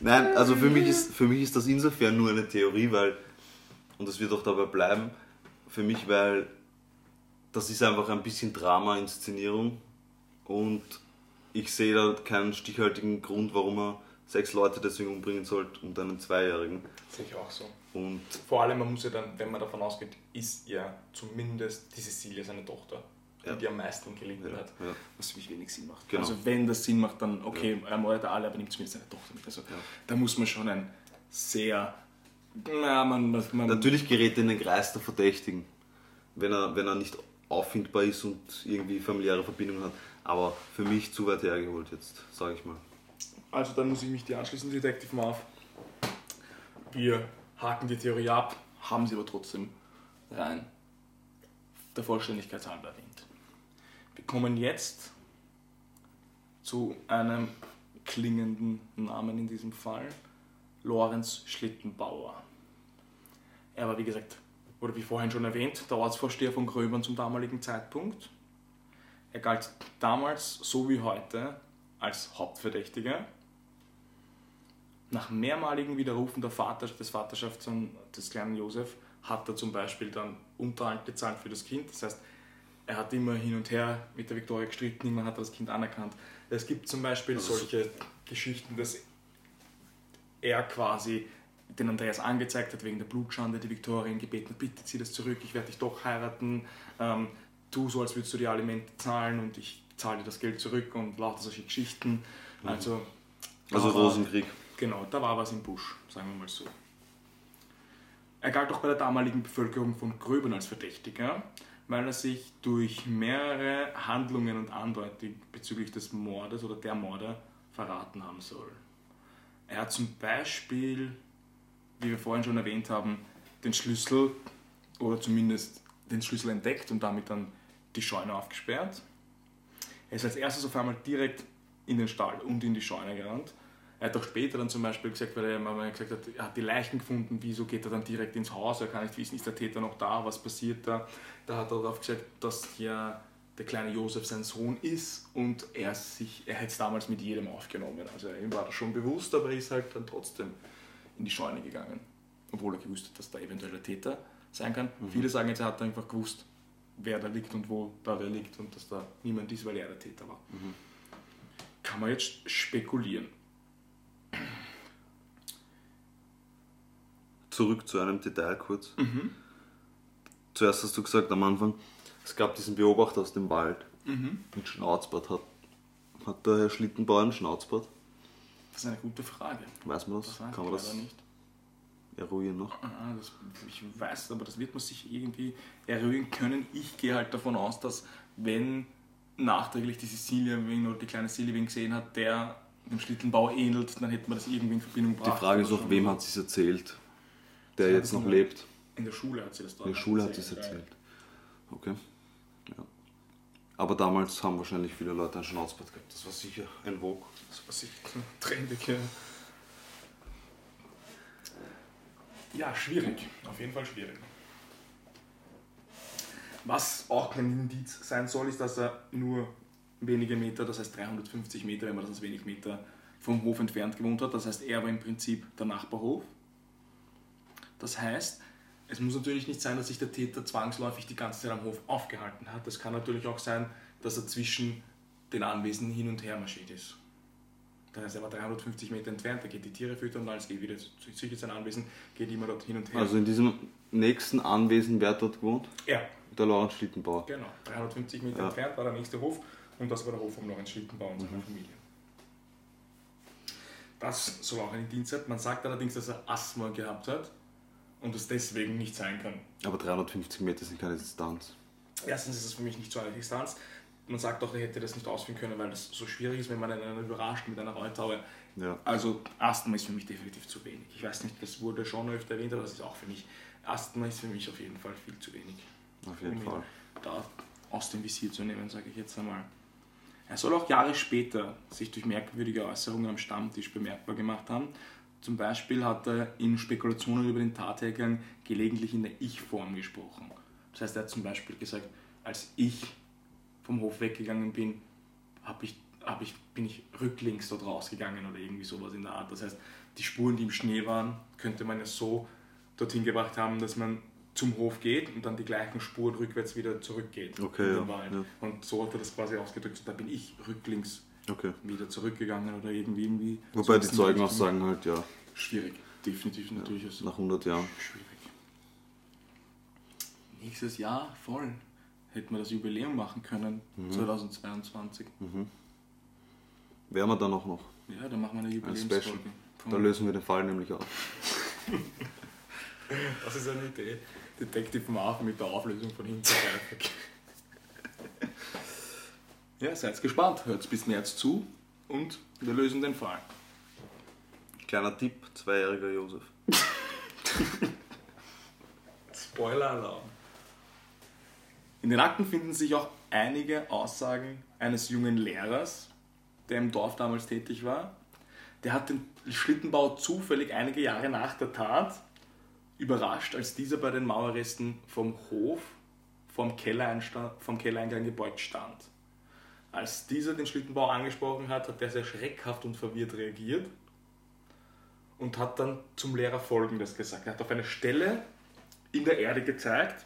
Nein, also für mich, ist, für mich ist das insofern nur eine Theorie, weil, und das wird auch dabei bleiben, für mich, weil das ist einfach ein bisschen Drama-Inszenierung und ich sehe da keinen stichhaltigen Grund, warum er sechs Leute deswegen umbringen sollte und einen Zweijährigen. Sehe ich auch so. Und Vor allem, man muss ja dann, wenn man davon ausgeht, ist ja zumindest die Cecilia seine Tochter, Ja. die, die am meisten gelitten Ja, hat. ja. Was für mich wenig Sinn macht. Genau. Also wenn das Sinn macht, dann okay, er mordet alle, aber nimmt zumindest seine Tochter mit. Also da muss man schon ein sehr... Na, man, man, man, natürlich gerät er in den Kreis der Verdächtigen, wenn er, wenn er nicht auffindbar ist und irgendwie familiäre Verbindungen hat. Aber für mich zu weit hergeholt jetzt, sage ich mal. Also dann muss ich mich dir anschließen, Detective Marv. Wir haken die Theorie ab, haben sie aber trotzdem rein der Vollständigkeit halber erwähnt. Wir kommen jetzt zu einem klingenden Namen in diesem Fall, Lorenz Schlittenbauer. Er war, wie gesagt, oder wie vorhin schon erwähnt, der Ortsvorsteher von Gröbern zum damaligen Zeitpunkt. Er galt damals, so wie heute, als Hauptverdächtiger. Nach mehrmaligen Widerrufen der Vater, des Vaterschafts des kleinen Josef hat er zum Beispiel dann Unterhalt gezahlt für das Kind. Das heißt, er hat immer hin und her mit der Viktoria gestritten, niemand hat das Kind anerkannt. Es gibt zum Beispiel solche Geschichten, dass er quasi den Andreas angezeigt hat wegen der Blutschande, die Viktoria ihn gebeten hat, bitte zieh das zurück, ich werde dich doch heiraten, ähm, tu so, als würdest du die Alimente zahlen und ich zahle dir das Geld zurück und lauter solche Geschichten. Also, Also war- Rosenkrieg. Genau, da war was im Busch, sagen wir mal so. Er galt auch bei der damaligen Bevölkerung von Gröben als Verdächtiger, weil er sich durch mehrere Handlungen und Andeutungen bezüglich des Mordes oder der Morde verraten haben soll. Er hat zum Beispiel, wie wir vorhin schon erwähnt haben, den Schlüssel oder zumindest den Schlüssel entdeckt und damit dann die Scheune aufgesperrt. Er ist als erstes auf einmal direkt in den Stall und in die Scheune gerannt. Er hat auch später dann zum Beispiel gesagt, weil er mal gesagt hat, er hat die Leichen gefunden, wieso geht er dann direkt ins Haus, er kann nicht wissen, ist der Täter noch da, was passiert da. Da hat er darauf gesagt, dass ja der kleine Josef sein Sohn ist und er sich, er hätte es damals mit jedem aufgenommen. Also ihm war das schon bewusst, aber er ist halt dann trotzdem in die Scheune gegangen. Obwohl er gewusst hat, dass da eventuell der Täter sein kann. Viele sagen jetzt, er hat einfach gewusst, wer da liegt und wo da wer liegt und dass da niemand ist, weil er der Täter war. Kann man jetzt spekulieren. Zurück zu einem Detail kurz. Zuerst hast du gesagt am Anfang, es gab diesen Beobachter aus dem Wald mit Schnauzbart. Hat, hat der Herr Schlittenbauer einen Schnauzbart? Das ist eine gute Frage. Weiß man das? Das Kann man das nicht. eruieren noch? Ah, das, ich weiß, aber das wird man sich irgendwie eruieren können. Ich gehe halt davon aus, dass wenn nachträglich die Cecilia oder die kleine Silly wen gesehen hat, der dem Schlittenbauer ähnelt, dann hätte man das irgendwie in Verbindung Die gebracht. Frage ist auch, wem hat sie es erzählt, der jetzt noch lebt? In der Schule hat sie das In der Schule hat sie es erzählt. Okay. Ja. Aber damals haben wahrscheinlich viele Leute einen Schnauzbart gehabt. Das war sicher ein Vogue. Das war sicher trendig, ja. Ja, schwierig. Auf jeden Fall schwierig. Was auch kein Indiz sein soll, ist, dass er nur wenige Meter, das heißt 350 Meter, wenn man das als wenig Meter vom Hof entfernt gewohnt hat. Das heißt, er war im Prinzip der Nachbarhof. Das heißt, es muss natürlich nicht sein, dass sich der Täter zwangsläufig die ganze Zeit am Hof aufgehalten hat. Das kann natürlich auch sein, dass er zwischen den Anwesen hin und her marschiert ist. Das heißt, er war 350 Meter entfernt, er geht die Tiere füttern und alles geht wieder zu sich in sein Anwesen, geht immer dort hin und her. Also in diesem nächsten Anwesen, wer dort gewohnt? ja, Der Lorenz Schlittenbauer. genau. 350 Meter Ja. entfernt war der nächste Hof und das war der Hof von Lorenz Schlittenbauer und seiner Familie. Das soll auch ein Indiz sein. Man sagt allerdings, dass er Asthma gehabt hat und es deswegen nicht sein kann. Aber 350 Meter sind keine Distanz. Erstens ist es für mich nicht so eine Distanz. Man sagt auch, er hätte das nicht ausführen können, weil das so schwierig ist, wenn man einen überrascht mit einer Reuthaue. Ja. Also Asthma ist für mich definitiv zu wenig. Ich weiß nicht, das wurde schon öfter erwähnt, aber das ist auch für mich. Asthma ist für mich auf jeden Fall viel zu wenig. Auf jeden um Fall. da aus dem Visier zu nehmen, sage ich jetzt einmal. Er soll auch Jahre später sich durch merkwürdige Äußerungen am Stammtisch bemerkbar gemacht haben. Zum Beispiel hat er in Spekulationen über den Tathergang gelegentlich in der Ich-Form gesprochen. Das heißt, er hat zum Beispiel gesagt, als ich vom Hof weggegangen bin, hab ich, hab ich, bin ich rücklings dort rausgegangen oder irgendwie sowas in der Art. Das heißt, die Spuren, die im Schnee waren, könnte man ja so dorthin gebracht haben, dass man zum Hof geht und dann die gleichen Spuren rückwärts wieder zurückgeht. Okay, in ja, ja. Und so hat er das quasi ausgedrückt, da bin ich rücklings Okay. wieder zurückgegangen oder irgendwie. irgendwie Wobei die in Zeugenaussagen halt, ja, Schwierig, definitiv natürlich. Also nach 100 Jahren. schwierig. Nächstes Jahr voll. Hätten wir das Jubiläum machen können, Mhm. 2022. Wären wir dann auch noch. Ja, dann machen wir eine. Jubiläumsfolge. Da lösen wir den Fall nämlich auf. Das ist eine Idee. Detective Marv mit der Auflösung von Hinterkaifeck. Ja, seid gespannt. Hört bis März zu und wir lösen den Fall. Kleiner Tipp, zweijähriger Josef. Spoiler-Alarm. In den Akten finden sich auch einige Aussagen eines jungen Lehrers, der im Dorf damals tätig war. Der hat den Schlittenbau zufällig einige Jahre nach der Tat überrascht, als dieser bei den Mauerresten vom Hof vom, Kellereinsta- vom Kellereingang gebeugt stand. Als dieser den Schlittenbau angesprochen hat, hat er sehr schreckhaft und verwirrt reagiert und hat dann zum Lehrer Folgendes gesagt. Er hat auf eine Stelle in der Erde gezeigt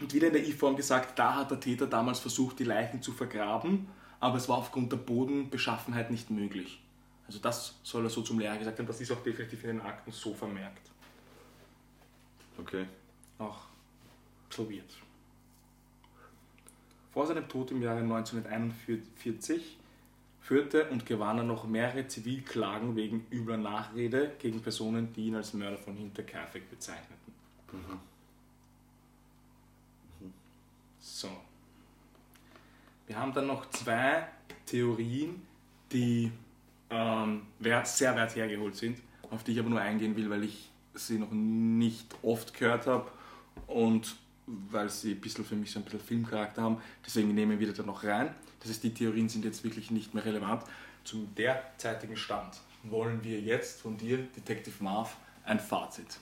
und wieder in der I-Form gesagt, da hat der Täter damals versucht, die Leichen zu vergraben, aber es war aufgrund der Bodenbeschaffenheit nicht möglich. Also das soll er so zum Lehrer gesagt haben, das ist auch definitiv in den Akten so vermerkt. Okay. Auch so wird. Vor seinem Tod im Jahre 1941 führte und gewann er noch mehrere Zivilklagen wegen übler Nachrede gegen Personen, die ihn als Mörder von Hinterkaifeck bezeichneten. So. Wir haben dann noch zwei Theorien, die ähm, sehr weit hergeholt sind, auf die ich aber nur eingehen will, weil ich sie noch nicht oft gehört habe und weil sie ein bisschen für mich so ein bisschen Filmcharakter haben. Deswegen nehmen wir die da noch rein. Das heißt, die Theorien sind jetzt wirklich nicht mehr relevant. Zum derzeitigen Stand wollen wir jetzt von dir, Detective Marv, ein Fazit.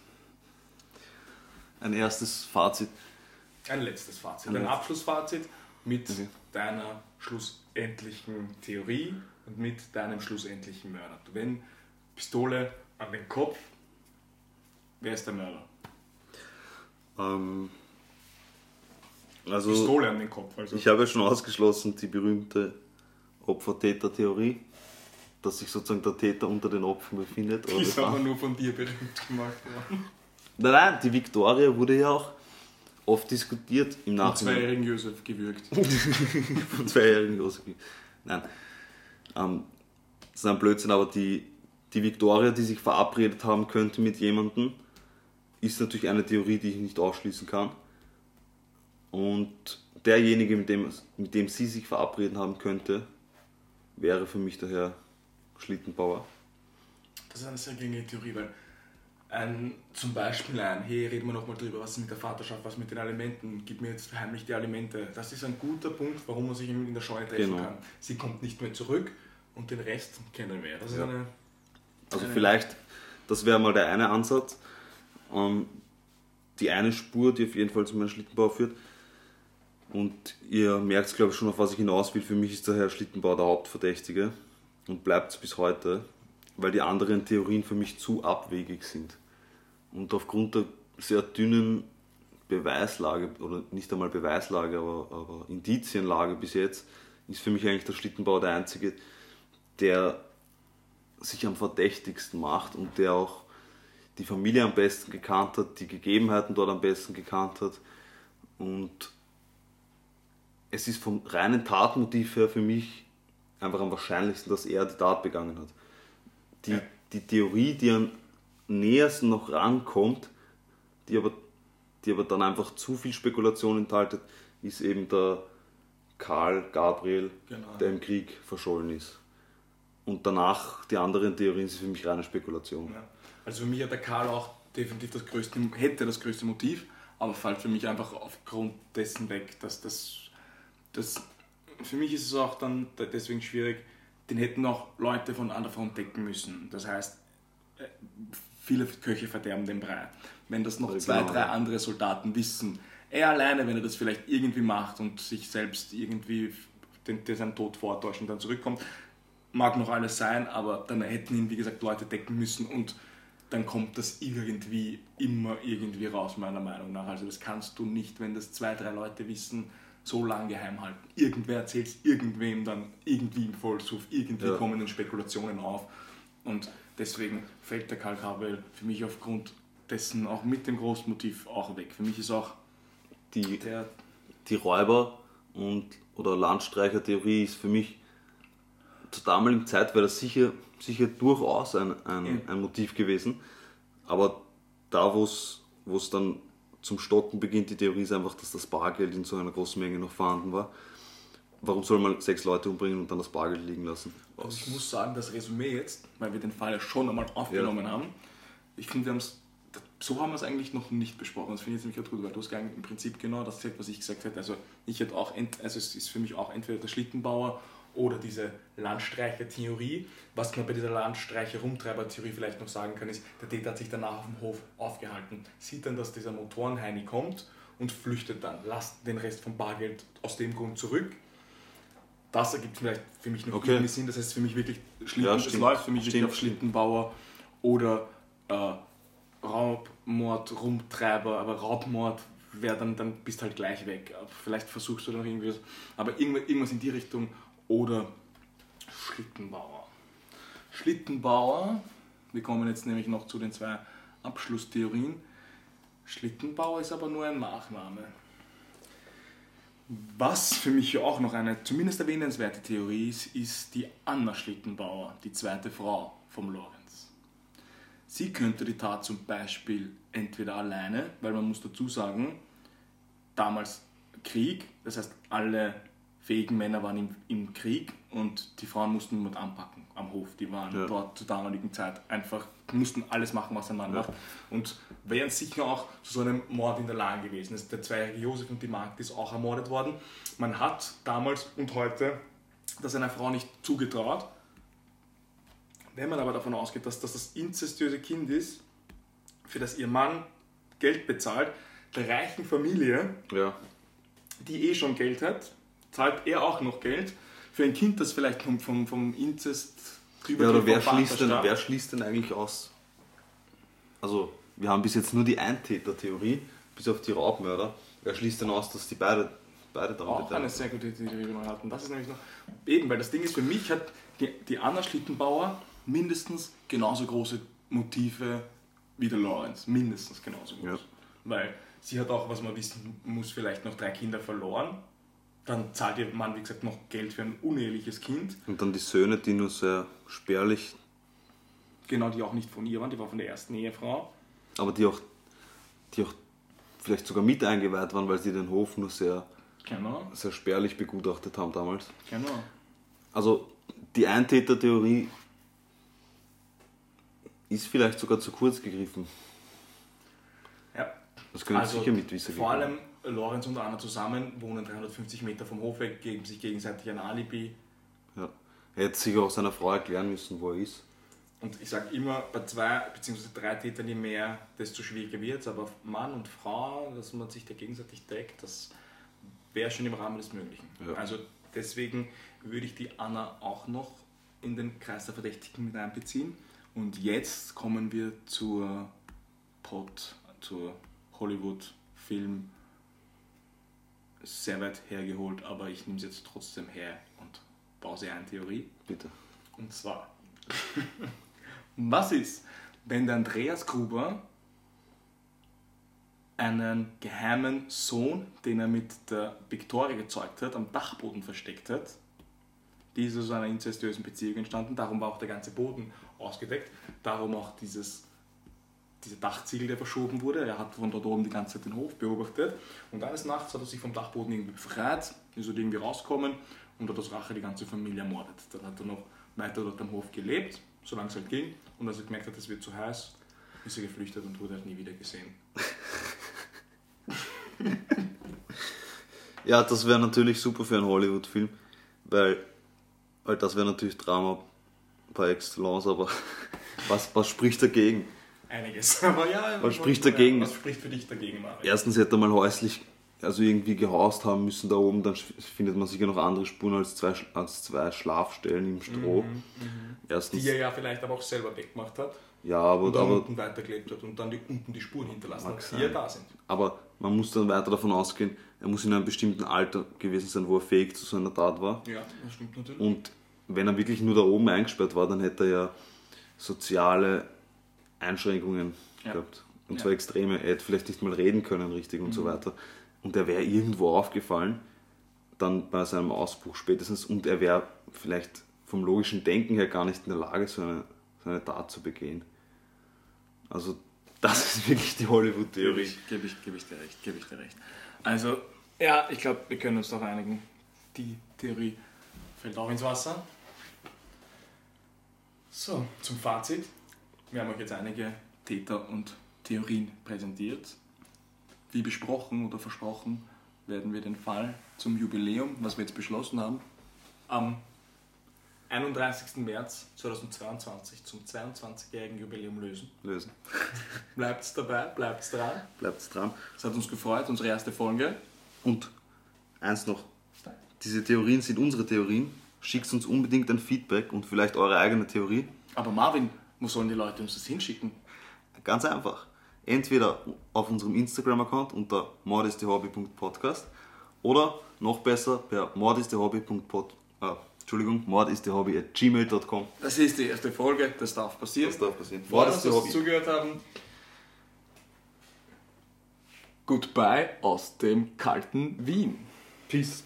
Ein erstes Fazit. Ein letztes Fazit, Ein ein. Abschlussfazit mit Okay. deiner schlussendlichen Theorie und mit deinem schlussendlichen Mörder. Wenn Pistole an den Kopf, wer ist der Mörder? Ähm, also, Pistole an den Kopf, also ich habe ja schon ausgeschlossen die berühmte Opfer-Täter-Theorie, dass sich sozusagen der Täter unter den Opfern befindet. Die ist aber nur von dir berühmt gemacht worden. Nein, nein, die Victoria wurde ja auch oft diskutiert im Von Nachhinein. zweijährigen Josef gewürgt. von zweijährigen Josef. Nein. Ähm, das ist ein Blödsinn, aber die, die Victoria, die sich verabredet haben könnte mit jemandem, ist natürlich eine Theorie, die ich nicht ausschließen kann. Und derjenige, mit dem, mit dem sie sich verabreden haben könnte, wäre für mich daher Schlittenbauer. Das ist eine sehr gängige Theorie, weil ein, zum Beispiel ein, hey, reden wir nochmal drüber, was ist mit der Vaterschaft, was mit den Alimenten, gib mir jetzt heimlich die Alimente. Das ist ein guter Punkt, warum man sich in der Scheune treffen Genau. kann. Sie kommt nicht mehr zurück und den Rest kennen wir. Das ist Ja. eine, Also Eine- vielleicht, das wäre mal der eine Ansatz. Ähm, die eine Spur, die auf jeden Fall zu meinem Schlittenbau führt. Und ihr merkt, glaube ich, schon, auf was ich hinaus will. Für mich ist der Herr Schlittenbauer der Hauptverdächtige und bleibt es bis heute, weil die anderen Theorien für mich zu abwegig sind. Und aufgrund der sehr dünnen Beweislage, oder nicht einmal Beweislage, aber, aber Indizienlage bis jetzt, ist für mich eigentlich der Schlittenbauer der einzige, der sich am verdächtigsten macht und der auch die Familie am besten gekannt hat, die Gegebenheiten dort am besten gekannt hat. Und es ist vom reinen Tatmotiv her für mich einfach am wahrscheinlichsten, dass er die Tat begangen hat. Die, Ja. die Theorie, die am nähersten noch rankommt, die aber, die aber dann einfach zu viel Spekulation enthalten, ist eben der Karl Gabriel, Genau. der im Krieg verschollen ist. Und danach, die anderen Theorien sind für mich reine Spekulation. ja. Also für mich hat der Karl auch definitiv das größte, hätte das größte Motiv, aber fällt für mich einfach aufgrund dessen weg, dass das, das für mich ist es auch dann deswegen schwierig, den hätten auch Leute von anderer Front decken müssen. Das heißt, äh, viele Köche verderben den Brei. Wenn das noch Ja, zwei, genau. drei andere Soldaten wissen, er alleine, wenn er das vielleicht irgendwie macht und sich selbst irgendwie den, den seinen Tod vortäuscht und dann zurückkommt, mag noch alles sein, aber dann hätten ihn, wie gesagt, Leute decken müssen und dann kommt das irgendwie immer irgendwie raus, meiner Meinung nach. Also das kannst du nicht, wenn das zwei, drei Leute wissen, so lange geheim halten. Irgendwer erzählt es irgendwem dann irgendwie im Vollsuff, irgendwie Ja. kommen dann Spekulationen auf. Und deswegen fällt der Karl Gabriel für mich aufgrund dessen auch mit dem Großmotiv auch weg. Für mich ist auch Die, der die Räuber- und, oder Landstreicher-Theorie ist für mich zur damaligen Zeit wäre das sicher, sicher durchaus ein, ein, Ja. ein Motiv gewesen. Aber da, wo es dann zum Stocken beginnt, die Theorie ist einfach, dass das Bargeld in so einer großen Menge noch vorhanden war. Warum soll man sechs Leute umbringen und dann das Bargeld liegen lassen? Also ich muss sagen, das Resümee jetzt, weil wir den Fall ja schon einmal aufgenommen haben, ich finde, wir haben es, so haben wir es eigentlich noch nicht besprochen. Das finde ich jetzt nämlich gut, weil du hast im Prinzip genau das gesagt, was ich gesagt hätte. Also ich hätte auch, also es ist für mich auch entweder der Schlittenbauer oder diese Landstreicher-Theorie. Was man bei dieser Landstreicher-Rumtreiber-Theorie vielleicht noch sagen kann, ist, der Täter hat sich danach auf dem Hof aufgehalten, sieht dann, dass dieser Motorenheini kommt und flüchtet dann, lasst den Rest vom Bargeld aus dem Grund zurück. Das ergibt vielleicht für mich noch Okay. irgendwie Sinn. Das heißt für mich wirklich Schlitten, Ja, es läuft für mich wirklich Stimmt, auf Schlittenbauer oder äh, Raubmord, Rumtreiber, aber Raubmord wäre dann, dann bist halt gleich weg. Vielleicht versuchst du dann noch irgendwie was, aber irgendwas in die Richtung oder Schlittenbauer. Schlittenbauer, wir kommen jetzt nämlich noch zu den zwei Abschlusstheorien. Schlittenbauer ist aber nur ein Nachname. Was für mich auch noch eine zumindest erwähnenswerte Theorie ist, ist die Anna Schlittenbauer, die zweite Frau vom Lorenz. Sie könnte die Tat zum Beispiel entweder alleine, weil man muss dazu sagen, damals Krieg, das heißt alle fähigen Männer waren im, im Krieg und die Frauen mussten niemand anpacken am Hof. Die waren Ja. dort zur damaligen Zeit einfach, mussten alles machen, was ein Mann macht. Und wären sicher auch zu so einem Mord in der Lage gewesen. Also der zweijährige Josef und die Magd ist auch ermordet worden. Man hat damals und heute das einer Frau nicht zugetraut. Wenn man aber davon ausgeht, dass das das inzestiöse Kind ist, für das ihr Mann Geld bezahlt, der reichen Familie, Ja, die eh schon Geld hat, zahlt er auch noch Geld für ein Kind, das vielleicht vom, vom, vom Inzest ja oder wer schließt, denn, wer schließt denn eigentlich aus? Also, wir haben bis jetzt nur die Eintäter-Theorie, bis auf die Raubmörder. Wer schließt denn aus, dass die beide, beide daran auch eine sehr gute Theorie, die wir hatten. Das ist nämlich noch eben, weil das Ding ist, für mich hat die, die Anna Schlittenbauer mindestens genauso große Motive wie der Lorenz. Mindestens genauso groß. Ja. Weil sie hat auch, was man wissen muss, vielleicht noch drei Kinder verloren. Dann zahlt ihr Mann, wie gesagt, noch Geld für ein uneheliches Kind. Und dann die Söhne, die nur sehr spärlich, Genau, die auch nicht von ihr waren, die war von der ersten Ehefrau. aber die auch, die auch vielleicht sogar mit eingeweiht waren, weil sie den Hof nur sehr, Genau, sehr spärlich begutachtet haben damals. genau. Also die Eintäter-Theorie ist vielleicht sogar zu kurz gegriffen. Ja. Das können Also, sicher Mitwisser Vor allem Lorenz und Anna zusammen wohnen 350 Meter vom Hof weg, geben sich gegenseitig ein Alibi. Ja. Er hätte sich auch seiner Frau erklären müssen, wo er ist. Und ich sage immer, bei zwei bzw. drei Tätern, je mehr, desto schwieriger wird es. Aber Mann und Frau, dass man sich da gegenseitig deckt, das wäre schon im Rahmen des Möglichen. Ja. Also deswegen würde ich die Anna auch noch in den Kreis der Verdächtigen mit einbeziehen. Und jetzt kommen wir zur Pot, zur Hollywood-Film. Sehr weit hergeholt, aber ich nehme es jetzt trotzdem her und baue sie ein Theorie. Bitte. Und zwar, was ist, wenn der Andreas Gruber einen geheimen Sohn, den er mit der Victoria gezeugt hat, am Dachboden versteckt hat? Die ist aus einer inzestiösen Beziehung entstanden, darum war auch der ganze Boden ausgedeckt, darum auch dieses, dieser Dachziegel, der verschoben wurde. Er hat von dort oben die ganze Zeit den Hof beobachtet und eines Nachts hat er sich vom Dachboden irgendwie befreit, ist dort irgendwie rausgekommen und hat aus Rache die ganze Familie ermordet. Dann hat er noch weiter dort am Hof gelebt, solange es halt ging. Und als er gemerkt hat, es wird zu heiß, ist er geflüchtet und wurde halt nie wieder gesehen. Ja, das wäre natürlich super für einen Hollywood-Film, weil, weil das wäre natürlich Drama par excellence, aber was, was spricht dagegen? Einiges. Aber ja, Was spricht dagegen? Was spricht für dich dagegen, Mario? Erstens hätte er mal häuslich, also irgendwie gehaust haben müssen da oben, dann findet man sicher noch andere Spuren als zwei, als zwei Schlafstellen im Stroh. Erstens, Die er ja vielleicht aber auch selber weggemacht hat ja, aber, und dann aber, unten weitergelebt hat und dann die, unten die Spuren hinterlassen hat, die ja da sind. aber Man muss dann weiter davon ausgehen, er muss in einem bestimmten Alter gewesen sein, wo er fähig zu so einer Tat war. Ja, das stimmt natürlich. Und wenn er wirklich nur da oben eingesperrt war, dann hätte er ja soziale Einschränkungen Ja. gehabt. Und Ja. zwar extreme. Er hätte vielleicht nicht mal reden können richtig und so weiter. Und er wäre irgendwo aufgefallen, dann bei seinem Ausbruch spätestens. Und er wäre vielleicht vom logischen Denken her gar nicht in der Lage, so eine, so eine Tat zu begehen. Also das ist wirklich die Hollywood-Theorie. gebe ich, gebe ich dir recht, gebe ich dir recht. Also, ja, ich glaube, wir können uns darauf einigen. Die Theorie fällt auch ins Wasser. So, zum Fazit. Wir haben euch jetzt einige Täter und Theorien präsentiert. Wie besprochen oder versprochen, werden wir den Fall zum Jubiläum, was wir jetzt beschlossen haben, am 31. März 2022 zum 22-jährigen Jubiläum lösen. Lösen. Bleibt's dabei, bleibt's dran. Bleibt dran. Es hat uns gefreut, unsere erste Folge. Und eins noch, diese Theorien sind unsere Theorien. Schickt uns unbedingt ein Feedback und vielleicht eure eigene Theorie. Aber Marvin, wo sollen die Leute uns das hinschicken? Ganz einfach. Entweder auf unserem Instagram-Account unter mordistehobby.podcast oder noch besser per mordistehobby.pod äh, Entschuldigung, mordistehobby at gmail.com. Das ist die erste Folge, das darf passieren. Das darf passieren. Freuen uns, dass Sie zugehört haben. Goodbye aus dem kalten Wien. Peace.